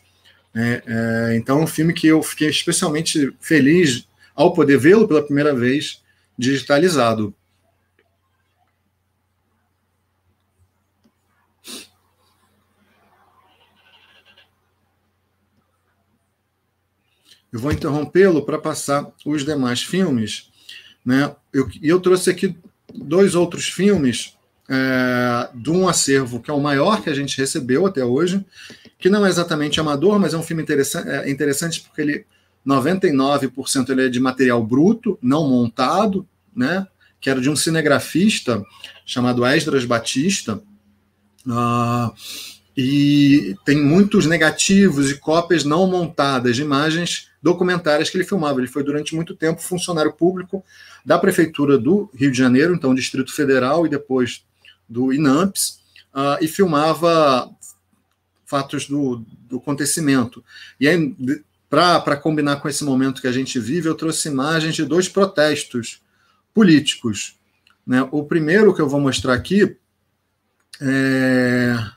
É, é, então, é um filme que eu fiquei especialmente feliz ao poder vê-lo pela primeira vez digitalizado. Eu vou interrompê-lo para passar os demais filmes. Né? Eu, eu trouxe aqui dois outros filmes é, de um acervo que é o maior que a gente recebeu até hoje, que não é exatamente amador, mas é um filme interessante, é interessante porque ele 99% ele é de material bruto, não montado, né? que era de um cinegrafista chamado Esdras Batista, uh, e tem muitos negativos e cópias não montadas de imagens documentárias que ele filmava. Ele foi durante muito tempo funcionário público da Prefeitura do Rio de Janeiro, então Distrito Federal, e depois do INAMPS, uh, e filmava fatos do, do acontecimento. E aí, para combinar com esse momento que a gente vive, eu trouxe imagens de dois protestos políticos. Né? O primeiro que eu vou mostrar aqui é.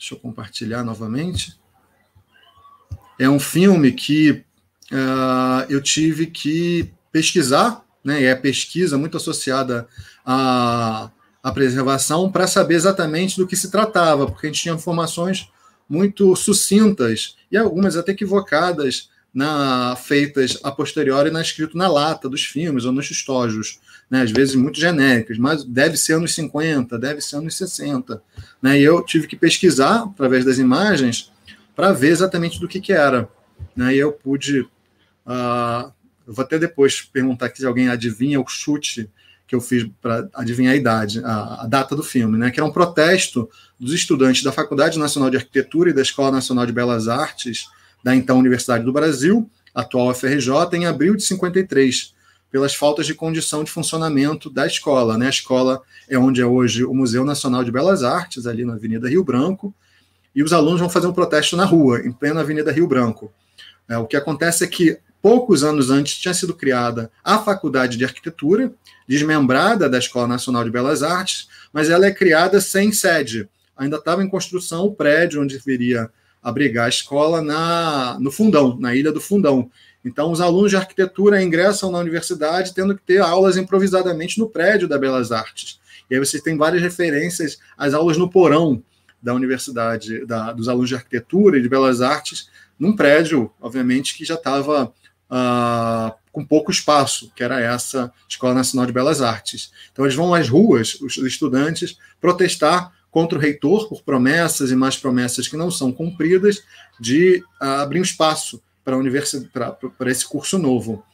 Deixa eu compartilhar novamente. É um filme que uh, eu tive que pesquisar, né? É pesquisa muito associada a a preservação para saber exatamente do que se tratava, porque a gente tinha informações muito sucintas e algumas até equivocadas na, feitas a posteriori na escrito na lata dos filmes ou nos estojos, né, às vezes muito genéricas, mas deve ser anos 50, deve ser anos 60. Né, e eu tive que pesquisar através das imagens para ver exatamente do que, que era. Né, e eu pude. Uh, eu vou até depois perguntar aqui se alguém adivinha o chute que eu fiz para adivinhar a idade, a, a, data do filme, né? Que era um protesto dos estudantes da Faculdade Nacional de Arquitetura e da Escola Nacional de Belas Artes da então Universidade do Brasil atual FRJ, em abril de 53, pelas faltas de condição de funcionamento da escola. Né? A escola é onde é hoje o Museu Nacional de Belas Artes, ali na Avenida Rio Branco, e os alunos vão fazer um protesto na rua, em plena Avenida Rio Branco. É, o que acontece é que, poucos anos antes, tinha sido criada a Faculdade de Arquitetura, desmembrada da Escola Nacional de Belas Artes, mas ela é criada sem sede. Ainda estava em construção o prédio onde deveria abrigar a escola na, no Fundão, na Ilha do Fundão. Então, os alunos de arquitetura ingressam na universidade tendo que ter aulas improvisadamente no prédio da Belas Artes. E aí você tem várias referências às aulas no porão da universidade, da, dos alunos de arquitetura e de belas artes, num prédio, obviamente, que já estava ah, com pouco espaço, que era essa Escola Nacional de Belas Artes. Então, eles vão às ruas, os estudantes, protestar contra o reitor por promessas e mais promessas que não são cumpridas de uh, abrir um espaço para para esse curso novo.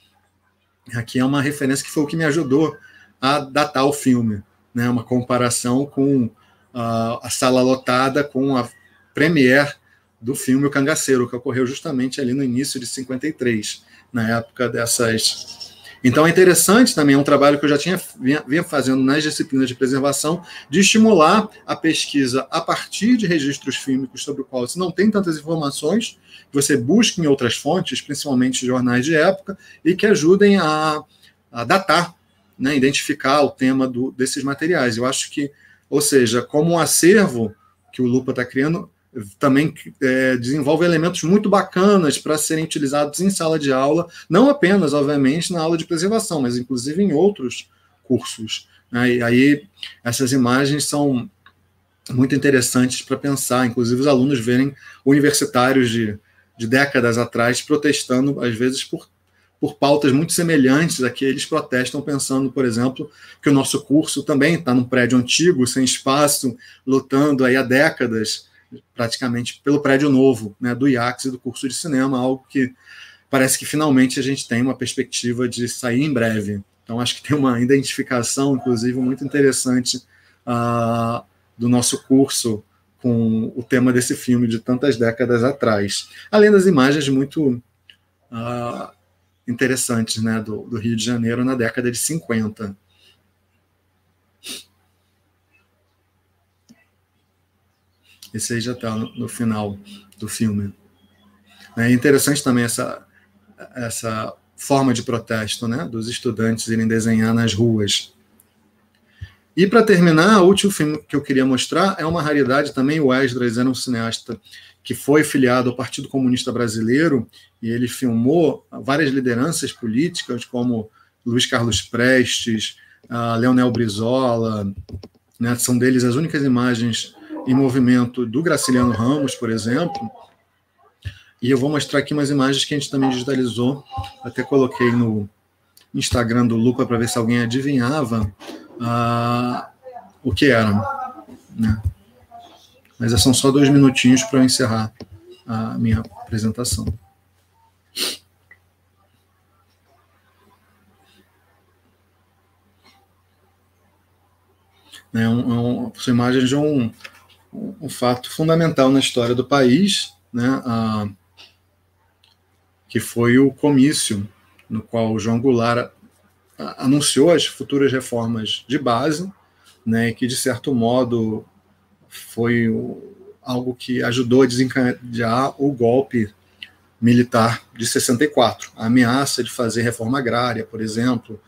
Aqui é uma referência que foi o que me ajudou a datar o filme, né? Uma comparação com uh, a sala lotada com a premiere do filme O Cangaceiro, que ocorreu justamente ali no início de 53, na época dessas então é interessante também, é um trabalho que eu já tinha vinha, fazendo nas disciplinas de preservação, de estimular a pesquisa a partir de registros fílmicos sobre o qual você não tem tantas informações, que você busque em outras fontes, principalmente jornais de época, e que ajudem a, a datar, né, identificar o tema do, desses materiais. Eu acho que, ou seja, como um acervo que o Lupa está criando, também é, desenvolve elementos muito bacanas para serem utilizados em sala de aula, não apenas, obviamente, na aula de preservação, mas inclusive em outros cursos. Né? E aí essas imagens são muito interessantes para pensar, inclusive os alunos verem universitários de, de décadas atrás protestando, às vezes, por, por pautas muito semelhantes a que eles protestam, pensando, por exemplo, que o nosso curso também está num prédio antigo, sem espaço, lutando aí há décadas praticamente pelo prédio novo né, do IACS e do curso de cinema, algo que parece que finalmente a gente tem uma perspectiva de sair em breve. Então, acho que tem uma identificação, inclusive, muito interessante uh, do nosso curso com o tema desse filme de tantas décadas atrás. Além das imagens muito uh, interessantes né, do, do Rio de Janeiro na década de 50. Esse aí já está no, no, final do filme. É interessante também essa, essa forma de protesto né, dos estudantes irem desenhar nas ruas. E para terminar, o último filme que eu queria mostrar é uma raridade também. O Esdras era um cineasta que foi filiado ao Partido Comunista Brasileiro e ele filmou várias lideranças políticas, como Luiz Carlos Prestes, Leonel Brizola, né, são deles as únicas imagens em movimento do Graciliano Ramos, por exemplo. E eu vou mostrar aqui umas imagens que a gente também digitalizou. Até coloquei no Instagram do Lupa para ver se alguém adivinhava uh, o que eram. Né? Mas são só dois minutinhos para eu encerrar a minha apresentação. É um, um, são imagens de um, um fato fundamental na história do país, né, que foi o comício no qual João Goulart anunciou as futuras reformas de base, né, que de certo modo foi algo que ajudou a desencadear o golpe militar de 64, a ameaça de fazer reforma agrária, por exemplo,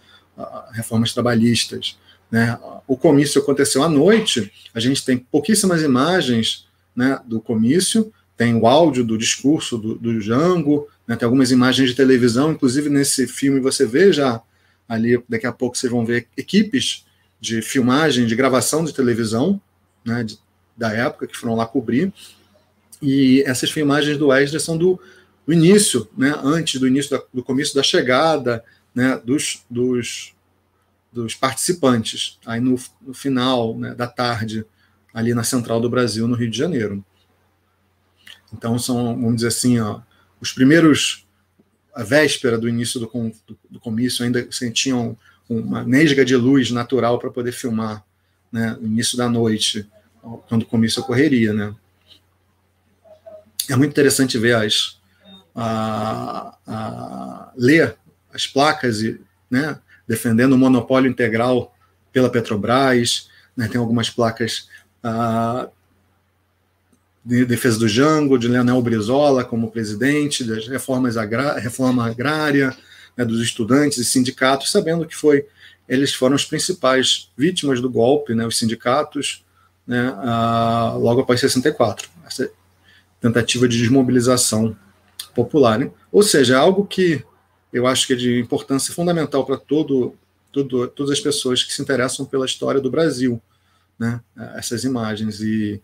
reformas trabalhistas. Né? O comício aconteceu à noite, a gente tem pouquíssimas imagens né, do comício, tem o áudio do discurso do, do Jango, né, tem algumas imagens de televisão, inclusive nesse filme você vê já ali, daqui a pouco vocês vão ver equipes de filmagem, de gravação de televisão, né, de, da época, que foram lá cobrir, e essas filmagens do Wesley são do, do início, né, antes do início da, do comício da chegada, né, dos, dos dos participantes, aí no, no final né, da tarde, ali na Central do Brasil, no Rio de Janeiro. Então, são, vamos dizer assim, ó, os primeiros, a véspera do início do, do, do comício, ainda sentiam uma nesga de luz natural para poder filmar, né, início da noite, quando o comício ocorreria, né. É muito interessante ver as, a, a ler as placas e né, defendendo o monopólio integral pela Petrobras, né, tem algumas placas ah, de defesa do Jango, de Leonel Brizola como presidente, das reformas agrá reforma agrária, né, dos estudantes e sindicatos, sabendo que foi eles foram os principais vítimas do golpe, né, os sindicatos, né, ah, logo após 64, essa tentativa de desmobilização popular. Né? Ou seja, é algo que eu acho que é de importância fundamental para todo, todo, todas as pessoas que se interessam pela história do Brasil, né? essas imagens. E,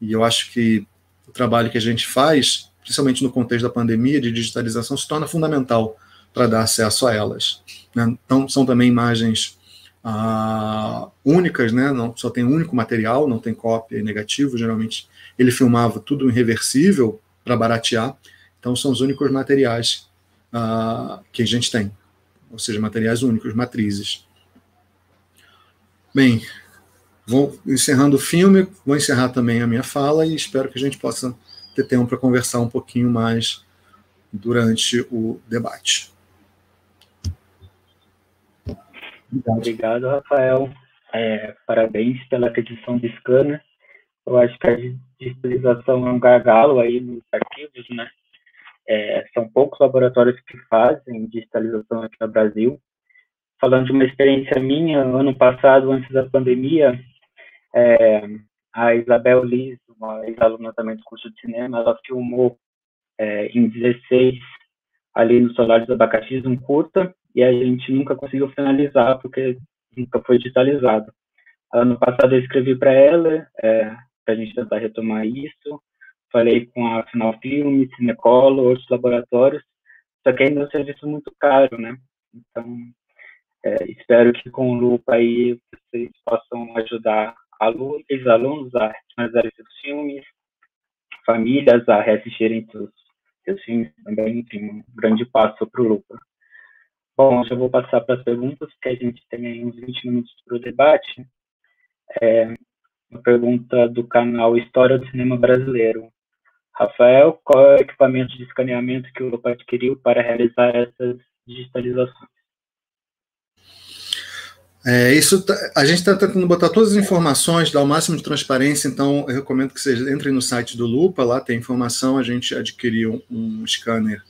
e eu acho que o trabalho que a gente faz, principalmente no contexto da pandemia de digitalização, se torna fundamental para dar acesso a elas. Né? Então, são também imagens ah, únicas, né? não, só tem um único material, não tem cópia negativo. Geralmente ele filmava tudo irreversível para baratear. Então, são os únicos materiais uh, que a gente tem, ou seja, materiais únicos, matrizes. Bem, vou encerrando o filme, vou encerrar também a minha fala e espero que a gente possa ter tempo para conversar um pouquinho mais durante o debate. Obrigado, Rafael. É, parabéns pela aquisição de scanner. Eu acho que a digitalização é um gargalo aí nos arquivos, né? É, são poucos laboratórios que fazem digitalização aqui no Brasil. Falando de uma experiência minha, ano passado, antes da pandemia, é, a Isabel Liz, uma ex-aluna também do curso de cinema, ela filmou é, em 16 ali no Solar dos Abacaxis um curta e a gente nunca conseguiu finalizar porque nunca foi digitalizado. Ano passado eu escrevi para ela é, para a gente tentar retomar isso falei com a Final Filme, Cinecolo, outros laboratórios, só que ainda é um serviço muito caro, né? Então, é, espero que com o Lupa aí vocês possam ajudar alunos, ex-alunos a finalizar seus filmes, famílias a reassistirem seus, seus filmes também, enfim, um grande passo para o Lupa. Bom, já vou passar para as perguntas, porque a gente tem aí uns 20 minutos para o debate. É, uma pergunta do canal História do Cinema Brasileiro. Rafael, qual é o equipamento de escaneamento que o Europa adquiriu para realizar essas digitalizações? É, isso tá, a gente está tentando botar todas as informações, dar o máximo de transparência, então eu recomendo que vocês entrem no site do Lupa, lá tem informação, a gente adquiriu um scanner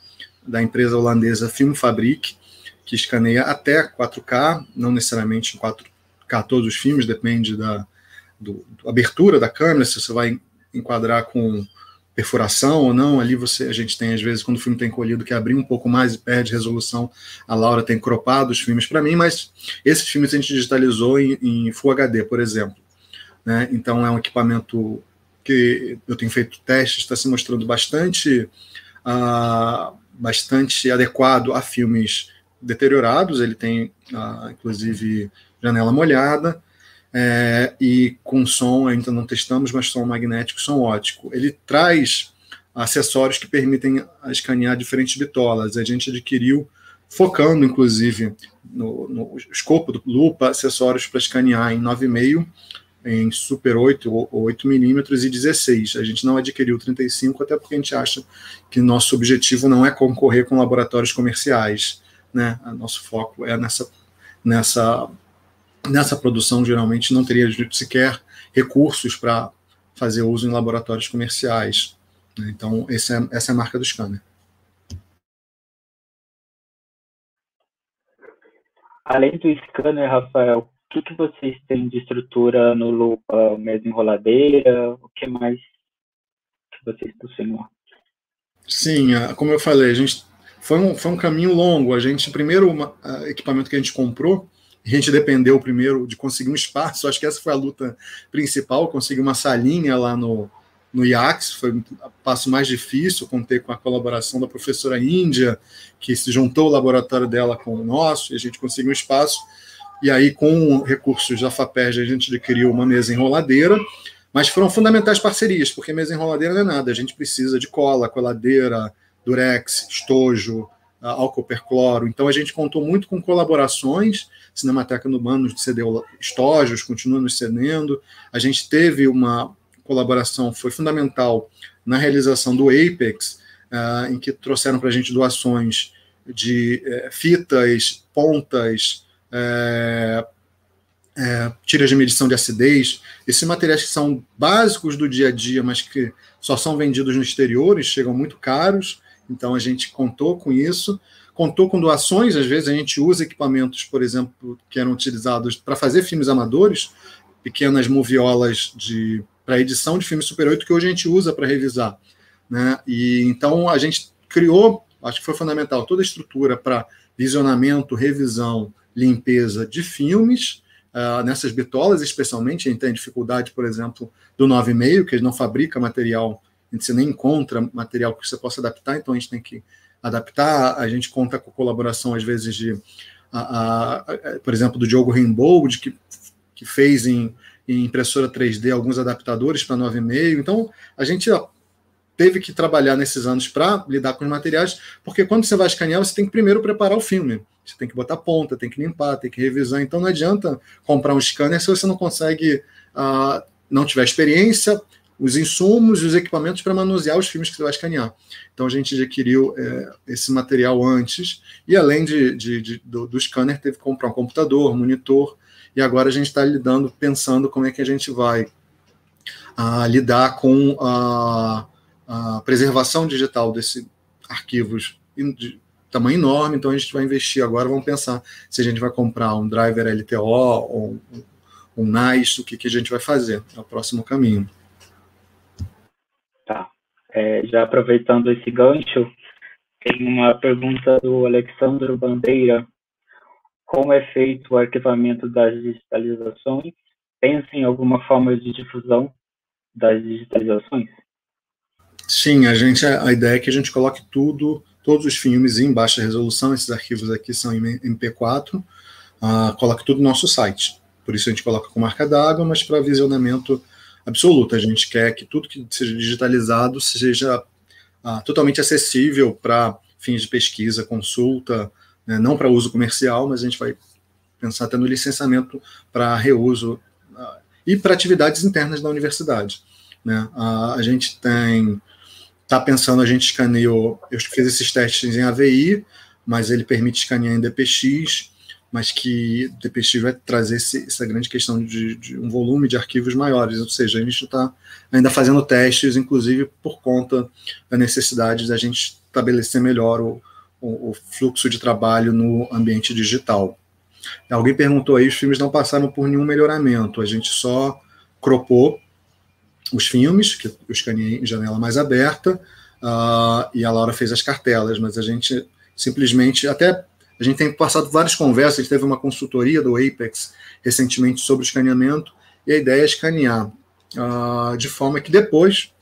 da empresa holandesa Filmfabric, que escaneia até 4K, não necessariamente em 4K todos os filmes, depende da do abertura da câmera, se você vai enquadrar com perfuração ou não, ali você a gente tem às vezes quando o filme tem colhido que abrir um pouco mais e perde resolução. A Laura tem cropado os filmes para mim, mas esses filmes a gente digitalizou em, em Full HD, por exemplo. Né? Então é um equipamento que eu tenho feito testes, está se mostrando bastante uh, bastante adequado a filmes deteriorados. Ele tem uh, inclusive janela molhada é, e com som ainda não testamos, mas som magnético, som ótico. Ele traz acessórios que permitem escanear diferentes bitolas. A gente adquiriu, focando inclusive no, no escopo do lupa, acessórios para escanear em 9,5, em Super 8 ou 8 milímetros e 16. A gente não adquiriu 35, até porque a gente acha que nosso objetivo não é concorrer com laboratórios comerciais. Né? Nosso foco é nessa, nessa nessa produção geralmente não teria sequer recursos para fazer uso em laboratórios comerciais. Né? Então, é, essa é a marca do scanner. Além do scanner, Rafael, o que, que vocês têm de estrutura no Lupa? Mesmo enroladeira? O que mais que vocês possuem lá? Sim, como eu falei, a gente foi um, foi um caminho longo. A gente, primeiro uma, equipamento que a gente comprou a gente dependeu primeiro de conseguir um espaço, acho que essa foi a luta principal, conseguir uma salinha lá no, no IACS, foi o passo mais difícil, contei com a colaboração da professora Índia, que se juntou o laboratório dela com o nosso, e a gente conseguiu um espaço, e aí com recursos da FAPERJ a gente adquiriu uma mesa enroladeira, mas foram fundamentais parcerias, porque mesa enroladeira não é nada, a gente precisa de cola, coladeira, durex, estojo, álcool percloro, então a gente contou muito com colaborações, Cinemateca no Mano cedeu estojos, continua nos cedendo. A gente teve uma colaboração, foi fundamental na realização do Apex, uh, em que trouxeram para a gente doações de uh, fitas, pontas, uh, tiras de medição de acidez, esses materiais que são básicos do dia a dia, mas que só são vendidos no exterior e chegam muito caros, então a gente contou com isso contou com doações, às vezes a gente usa equipamentos, por exemplo, que eram utilizados para fazer filmes amadores, pequenas moviolas de para edição de filme Super 8 que hoje a gente usa para revisar, né? E então a gente criou, acho que foi fundamental, toda a estrutura para visionamento, revisão, limpeza de filmes, uh, nessas bitolas especialmente, a gente tem dificuldade, por exemplo, do 9,5, que ele não fabrica material, gente nem encontra material que você possa adaptar, então a gente tem que adaptar. A gente conta com colaboração, às vezes, de, a, a, a, por exemplo, do Diogo Rainbow, que, que fez em, em impressora 3D alguns adaptadores para 9,5. Então, a gente ó, teve que trabalhar nesses anos para lidar com os materiais, porque quando você vai escanear, você tem que primeiro preparar o filme. Você tem que botar ponta, tem que limpar, tem que revisar. Então, não adianta comprar um scanner se você não consegue, uh, não tiver experiência, os insumos e os equipamentos para manusear os filmes que você vai escanear. Então a gente adquiriu é, esse material antes, e além de, de, de do, do, scanner, teve que comprar um computador, monitor, e agora a gente está lidando, pensando como é que a gente vai a, lidar com a, a preservação digital desses arquivos de tamanho enorme, então a gente vai investir agora, vamos pensar se a gente vai comprar um driver LTO ou um, um NICE, o que, que a gente vai fazer, é o próximo caminho. É, já aproveitando esse gancho, tem uma pergunta do Alexandre Bandeira. Como é feito o arquivamento das digitalizações? Pensa em alguma forma de difusão das digitalizações? Sim, a gente a ideia é que a gente coloque tudo, todos os filmes em baixa resolução. Esses arquivos aqui são em MP4. Uh, ah, coloque tudo no nosso site. Por isso a gente coloca com marca d'água, mas para visionamento absoluta. A gente quer que tudo que seja digitalizado seja ah, totalmente acessível para fins de pesquisa, consulta, né, não para uso comercial, mas a gente vai pensar até no licenciamento para reuso ah, e para atividades internas da universidade. Né? Ah, a gente tem está pensando, a gente escaneou, eu fiz esses testes em AVI, mas ele permite escanear em DPX, mas que o DPX vai trazer esse, essa grande questão de, de, um volume de arquivos maiores, ou seja, a gente está ainda fazendo testes, inclusive por conta da necessidade da gente estabelecer melhor o, o, o fluxo de trabalho no ambiente digital. Alguém perguntou aí, os filmes não passaram por nenhum melhoramento, a gente só cropou os filmes, que eu escaneei em janela mais aberta, uh, e a Laura fez as cartelas, mas a gente simplesmente, até a gente tem passado várias conversas, a gente teve uma consultoria do Apex recentemente sobre escaneamento, e a ideia é escanear uh, de forma que depois,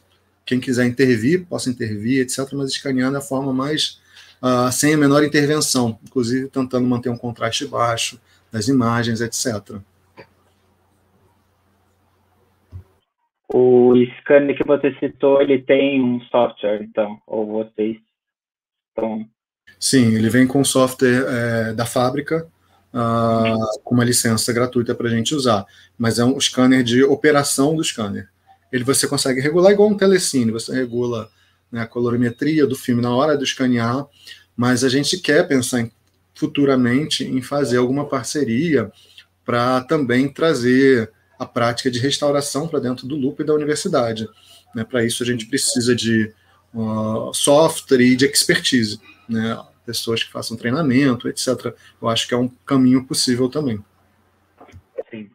quem quiser intervir, possa intervir, etc., mas escanear da forma mais uh, sem a menor intervenção, inclusive tentando manter um contraste baixo das imagens, etc. O scanner que você citou, ele tem um software, então, ou vocês estão Sim, ele vem com software é, da fábrica, uh, com uma licença gratuita para a gente usar, mas é um scanner de operação do scanner. Ele você consegue regular igual um telecine, você regula né, a colorimetria do filme na hora de escanear, mas a gente quer pensar em, futuramente em fazer alguma parceria para também trazer a prática de restauração para dentro do loop da universidade. Né? Para isso a gente precisa de uh, software e de expertise. Né? Pessoas que façam treinamento, etc. Eu acho que é um caminho possível também. Sim.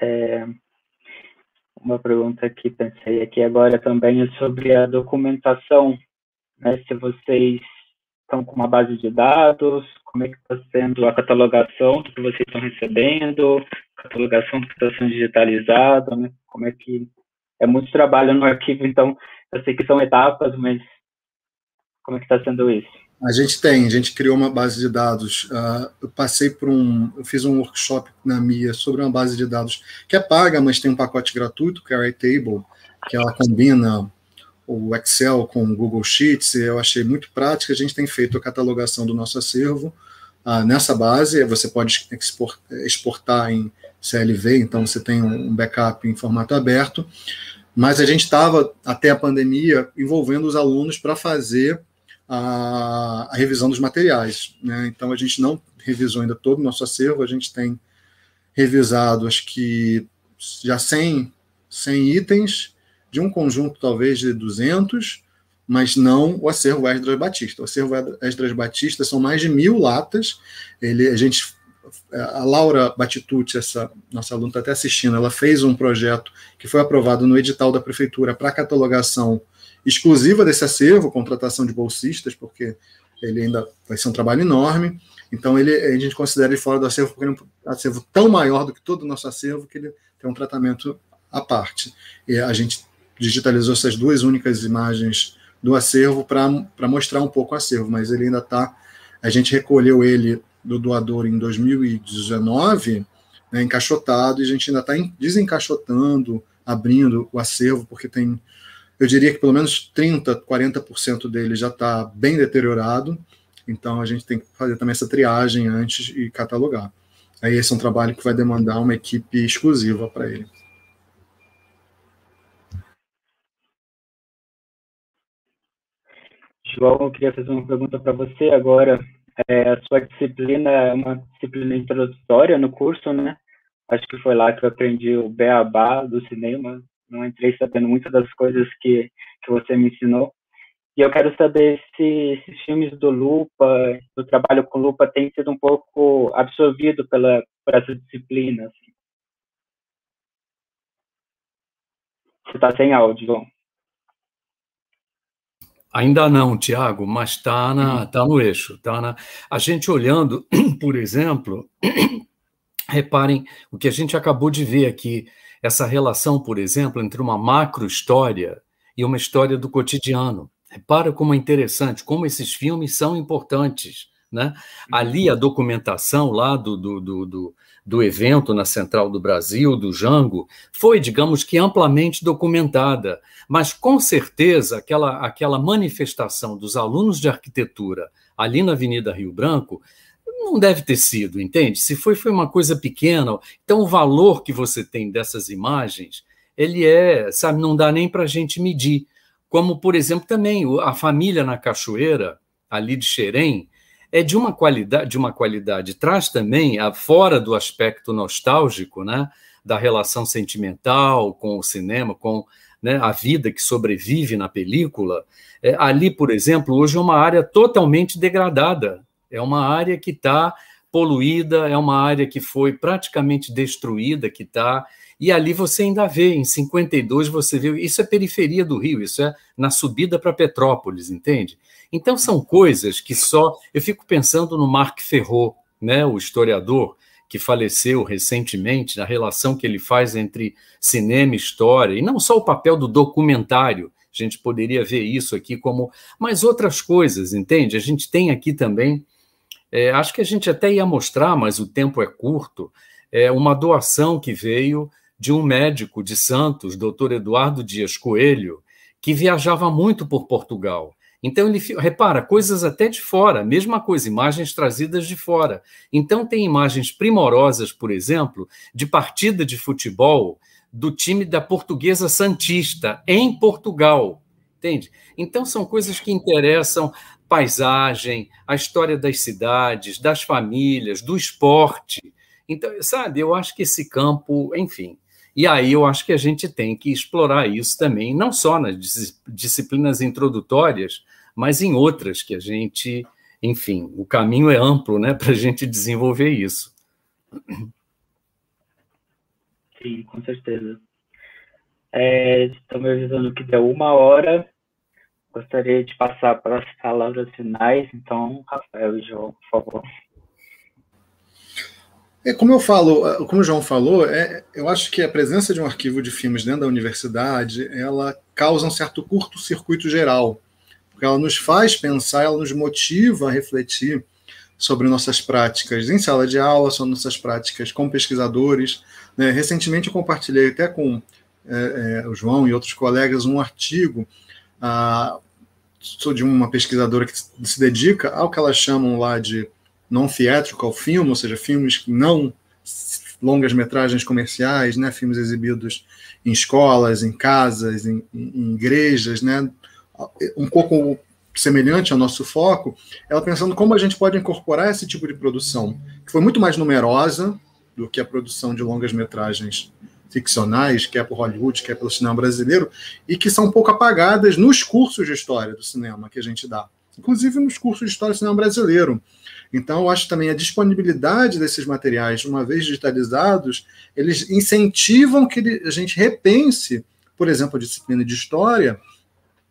É, uma pergunta que pensei aqui agora também é sobre a documentação, né? Se vocês estão com uma base de dados, como é que está sendo a catalogação do que vocês estão recebendo, catalogação que está sendo digitalizado, né? Como é que é muito trabalho no arquivo, então eu sei que são etapas, mas como é que está sendo isso? A gente tem, a gente criou uma base de dados. Uh, eu passei por um, eu fiz um workshop na MIA sobre uma base de dados que é paga, mas tem um pacote gratuito, que é a Airtable, que ela combina o Excel com o Google Sheets, e eu achei muito prática. A gente tem feito a catalogação do nosso acervo uh, nessa base. Você pode exportar em CLV, então você tem um backup em formato aberto. mas a gente estava, até a pandemia, envolvendo os alunos para fazer a, a, revisão dos materiais. Né? Então, a gente não revisou ainda todo o nosso acervo, a gente tem revisado, acho que já 100, 100 itens, de um conjunto talvez de 200, mas não o acervo Esdras Batista. O acervo Esdras Batista são mais de mil latas. Ele, a gente, a Laura Batitucci, essa nossa aluna está até assistindo, ela fez um projeto que foi aprovado no edital da prefeitura para catalogação exclusiva desse acervo, contratação de bolsistas, porque ele ainda vai ser um trabalho enorme. Então, ele, a gente considera ele fora do acervo porque ele é um acervo tão maior do que todo o nosso acervo que ele tem um tratamento à parte. E a gente digitalizou essas duas únicas imagens do acervo para mostrar um pouco o acervo, mas ele ainda está. A gente recolheu ele do doador em 2019, né, encaixotado, e a gente ainda está desencaixotando, abrindo o acervo, porque tem, eu diria que pelo menos 30%, 40% dele já está bem deteriorado, então a gente tem que fazer também essa triagem antes e catalogar. Aí esse é um trabalho que vai demandar uma equipe exclusiva para ele. João, eu queria fazer uma pergunta para você agora. É, a sua disciplina é uma disciplina introdutória no curso, né? Acho que foi lá que eu aprendi o beabá do cinema. Não entrei sabendo muitas das coisas que, que você me ensinou. E eu quero saber se esses filmes do Lupa, do trabalho com Lupa, têm sido um pouco absorvido pela, por essa disciplina. Assim. Você está sem áudio, João. Ainda não, Tiago, mas está uhum. tá no eixo. Tá na... A gente olhando, por exemplo, reparem o que a gente acabou de ver aqui, essa relação, por exemplo, entre uma macro história e uma história do cotidiano. Repara como é interessante, como esses filmes são importantes. Né? Ali a documentação lá do, do, do, do, do evento na Central do Brasil, do Jango, foi, digamos que, amplamente documentada. Mas, com certeza, aquela, aquela manifestação dos alunos de arquitetura ali na Avenida Rio Branco não deve ter sido, entende? Se foi, foi uma coisa pequena. Então, o valor que você tem dessas imagens, ele é, sabe, não dá nem para a gente medir. Como, por exemplo, também a família na Cachoeira, ali de Xerém, é de uma qualidade, de uma qualidade, traz também, a, fora do aspecto nostálgico, né, da relação sentimental com o cinema, com né, a vida que sobrevive na película. É, ali, por exemplo, hoje é uma área totalmente degradada, é uma área que está poluída, é uma área que foi praticamente destruída, que está. E ali você ainda vê, em 52 você vê, isso é periferia do Rio, isso é na subida para Petrópolis, entende? Então são coisas que só. Eu fico pensando no Marc Ferrot, né, o historiador que faleceu recentemente, na relação que ele faz entre cinema e história, e não só o papel do documentário, a gente poderia ver isso aqui como. Mas outras coisas, entende? A gente tem aqui também. É, acho que a gente até ia mostrar, mas o tempo é curto, é uma doação que veio de um médico de Santos, doutor Eduardo Dias Coelho, que viajava muito por Portugal. Então ele repara coisas até de fora, mesma coisa, imagens trazidas de fora. Então tem imagens primorosas, por exemplo, de partida de futebol do time da Portuguesa Santista em Portugal. Entende? Então são coisas que interessam paisagem, a história das cidades, das famílias, do esporte. Então, sabe, eu acho que esse campo, enfim, e aí eu acho que a gente tem que explorar isso também, não só nas disciplinas introdutórias, mas em outras que a gente, enfim, o caminho é amplo né, para a gente desenvolver isso. Sim, com certeza. É, estamos avisando que deu uma hora. Gostaria de passar para as palavras finais, então, Rafael e João, por favor. É, como eu falo, como o João falou, é, eu acho que a presença de um arquivo de filmes dentro da universidade, ela causa um certo curto-circuito geral, porque ela nos faz pensar, ela nos motiva a refletir sobre nossas práticas em sala de aula, sobre nossas práticas com pesquisadores. Né? Recentemente eu compartilhei até com é, é, o João e outros colegas um artigo ah, de uma pesquisadora que se dedica ao que elas chamam lá de non-theatrical film, ou seja, filmes não longas metragens comerciais, né, filmes exibidos em escolas, em casas, em, em igrejas, né, um pouco semelhante ao nosso foco, ela pensando como a gente pode incorporar esse tipo de produção, que foi muito mais numerosa do que a produção de longas metragens ficcionais, quer por Hollywood, quer pelo cinema brasileiro, e que são um pouco apagadas nos cursos de história do cinema que a gente dá, inclusive nos cursos de história do cinema brasileiro. Então, eu acho também a disponibilidade desses materiais, uma vez digitalizados, eles incentivam que a gente repense, por exemplo, a disciplina de história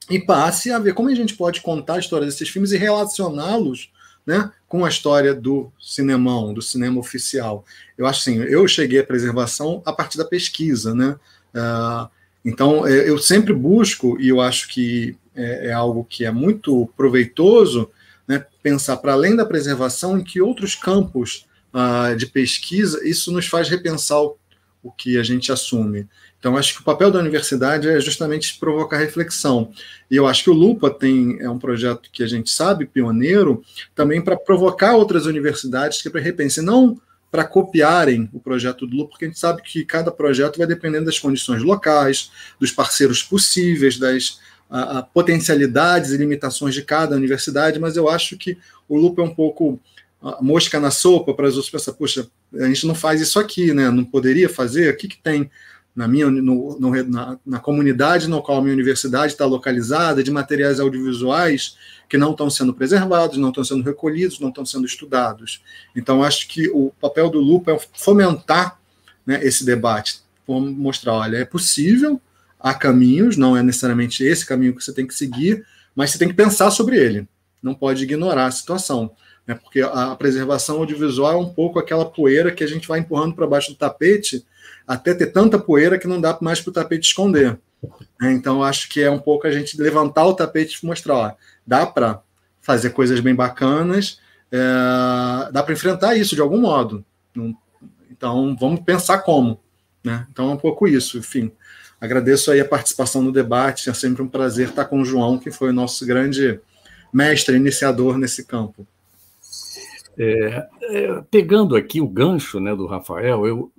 e passe a ver como a gente pode contar a história desses filmes e relacioná-los né, com a história do cinemão, do cinema oficial. Eu acho assim, eu cheguei à preservação a partir da pesquisa, né? Uh, então, é, eu sempre busco, e eu acho que é, é algo que é muito proveitoso, né, pensar para além da preservação em que outros campos uh, de pesquisa isso nos faz repensar o, o que a gente assume. Então, acho que o papel da universidade é justamente provocar reflexão. E eu acho que o Lupa tem é um projeto que a gente sabe, pioneiro, também para provocar outras universidades que para repensem, não para copiarem o projeto do Lupa, porque a gente sabe que cada projeto vai dependendo das condições locais, dos parceiros possíveis, das a, a potencialidades e limitações de cada universidade, mas eu acho que o Lupa é um pouco mosca na sopa para os outros pensar, puxa, a gente não faz isso aqui, né? Não poderia fazer? O que, que tem na minha no, no, na, na, comunidade no qual a minha universidade está localizada, de materiais audiovisuais que não estão sendo preservados, não estão sendo recolhidos, não estão sendo estudados. Então, acho que o papel do Lupa é fomentar né, esse debate, mostrar, olha, é possível, há caminhos, não é necessariamente esse caminho que você tem que seguir, mas você tem que pensar sobre ele, não pode ignorar a situação. Né, porque a preservação audiovisual é um pouco aquela poeira que a gente vai empurrando para baixo do tapete, até ter tanta poeira que não dá mais para o tapete esconder. É, então, acho que é um pouco a gente levantar o tapete e mostrar: ó, dá para fazer coisas bem bacanas, é, dá para enfrentar isso de algum modo. Então, vamos pensar como. Né? Então, é um pouco isso. Enfim, agradeço aí a participação no debate. É sempre um prazer estar com o João, que foi o nosso grande mestre, iniciador nesse campo. É, é, pegando aqui o gancho né, do Rafael, eu,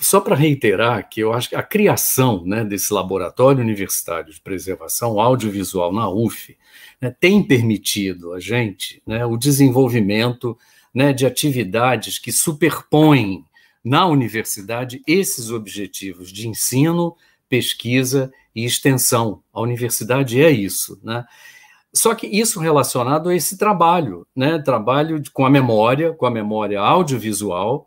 só para reiterar que eu acho que a criação né, desse laboratório universitário de preservação audiovisual na UF né, tem permitido a gente né, o desenvolvimento né, de atividades que superpõem na universidade esses objetivos de ensino, pesquisa e extensão. A universidade é isso, né? Só que isso relacionado a esse trabalho, né? Trabalho com a memória, com a memória audiovisual?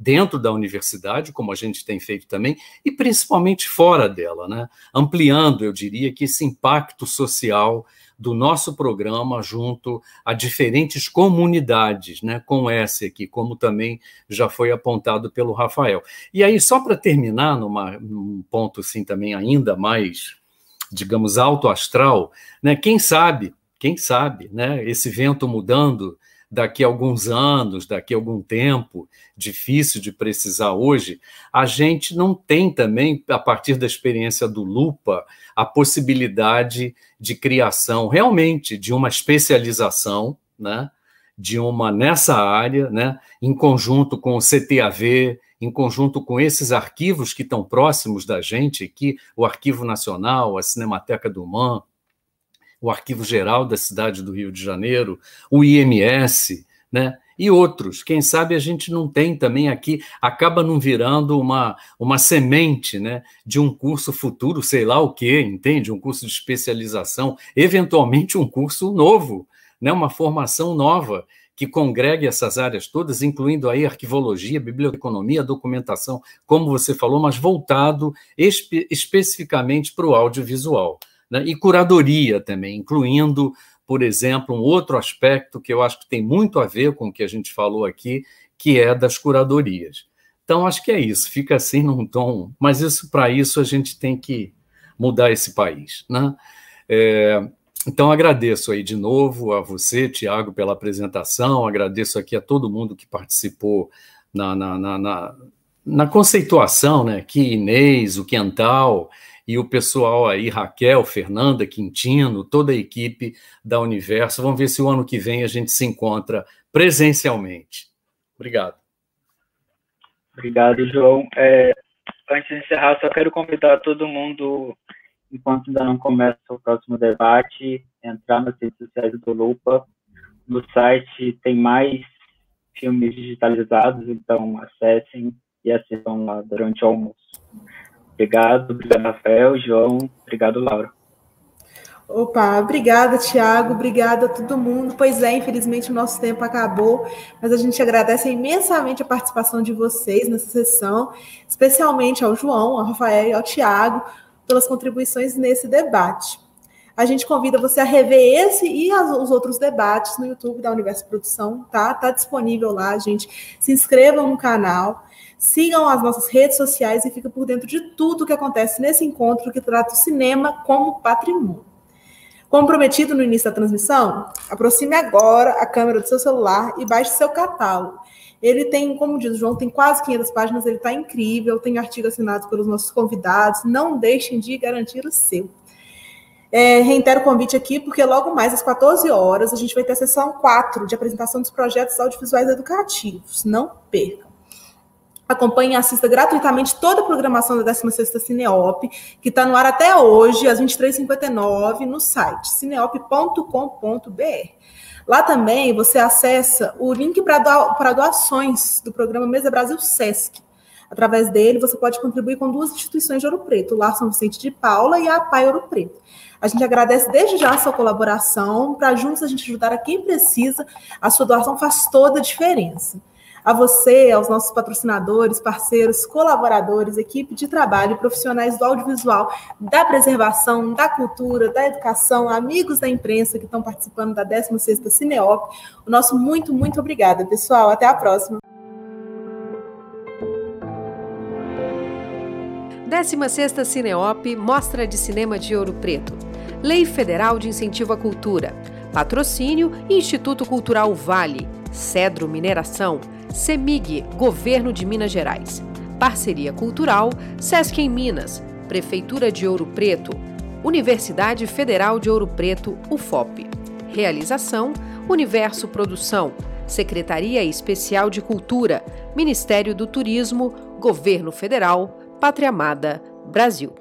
Dentro da universidade, como a gente tem feito também, e principalmente fora dela, né? ampliando, eu diria, que esse impacto social do nosso programa junto a diferentes comunidades, né, com essa aqui, como também já foi apontado pelo Rafael. E aí, só para terminar, numa, num ponto assim também ainda mais, digamos, alto astral, né, quem sabe, quem sabe, né, esse vento mudando daqui a alguns anos, daqui a algum tempo, difícil de precisar hoje, a gente não tem também, a partir da experiência do Lupa, a possibilidade de criação realmente de uma especialização, né? de uma nessa área, né, em conjunto com o CTAV, em conjunto com esses arquivos que estão próximos da gente aqui, o Arquivo Nacional, a Cinemateca do MAN, o Arquivo Geral da cidade do Rio de Janeiro, o IMS, né? E outros. Quem sabe a gente não tem também aqui, acaba não virando uma, uma semente né, de um curso futuro, sei lá o quê, entende? Um curso de especialização, eventualmente um curso novo, né, uma formação nova que congregue essas áreas todas, incluindo aí arquivologia, biblioteconomia, documentação, como você falou, mas voltado espe especificamente para o audiovisual né, e curadoria também, incluindo, por exemplo, um outro aspecto que eu acho que tem muito a ver com o que a gente falou aqui, que é das curadorias. Então, acho que é isso, fica assim num tom, mas isso para isso a gente tem que mudar esse país. Né? É, então, agradeço aí de novo a você, Tiago, pela apresentação, agradeço aqui a todo mundo que participou na, na, na, na, na conceituação, né? aqui Inês, o Quental, e o pessoal aí, Raquel, Fernanda, Quintino, toda a equipe da Universo. Vamos ver se o ano que vem a gente se encontra presencialmente. Obrigado. Obrigado, João. É, antes de encerrar, só quero convidar todo mundo, enquanto ainda não começa o próximo debate, entrar nas redes sociais do Lupa. No site tem mais filmes digitalizados, então acessem e assistam lá durante o almoço. Obrigado, obrigado, Rafael, João, obrigado, Laura. Opa, obrigada, Tiago, obrigada a todo mundo. Pois é, infelizmente o nosso tempo acabou, mas a gente agradece imensamente a participação de vocês nessa sessão, especialmente ao João, ao Rafael e ao Tiago, pelas contribuições nesse debate. A gente convida você a rever esse e os outros debates no YouTube da Universo Produção, tá? Tá disponível lá, gente. Se inscrevam no canal, sigam as nossas redes sociais e fiquem por dentro de tudo que acontece nesse encontro que trata o cinema como patrimônio. Como prometido no início da transmissão, aproxime agora a câmera do seu celular e baixe seu catálogo. Ele tem, como diz o João, tem quase 500 páginas, ele está incrível, tem artigo assinado pelos nossos convidados, não deixem de garantir o seu. É, reitero o convite aqui, porque logo mais às 14 horas a gente vai ter a sessão 4 de apresentação dos projetos audiovisuais educativos. Não percam. Acompanhe e assista gratuitamente toda a programação da 16ª Cineop, que está no ar até hoje, às 23h59, no site cineop.com.br. Lá também você acessa o link para doações do programa Mesa Brasil Sesc. Através dele, você pode contribuir com duas instituições de Ouro Preto, o Lar São Vicente de Paula e a APAI Ouro Preto. A gente agradece desde já a sua colaboração, para juntos a gente ajudar a quem precisa. A sua doação faz toda a diferença a você, aos nossos patrocinadores, parceiros, colaboradores, equipe de trabalho, profissionais do audiovisual, da preservação, da cultura, da educação, amigos da imprensa que estão participando da 16ª Cineop. O nosso muito, muito obrigada, pessoal. Até a próxima. 16ª Cineop Mostra de Cinema de Ouro Preto. Lei Federal de Incentivo à Cultura. Patrocínio Instituto Cultural Vale. Cedro Mineração. CEMIG, Governo de Minas Gerais. Parceria Cultural, Sesc em Minas, Prefeitura de Ouro Preto, Universidade Federal de Ouro Preto, UFOP. Realização: Universo Produção, Secretaria Especial de Cultura, Ministério do Turismo, Governo Federal, Pátria Amada, Brasil.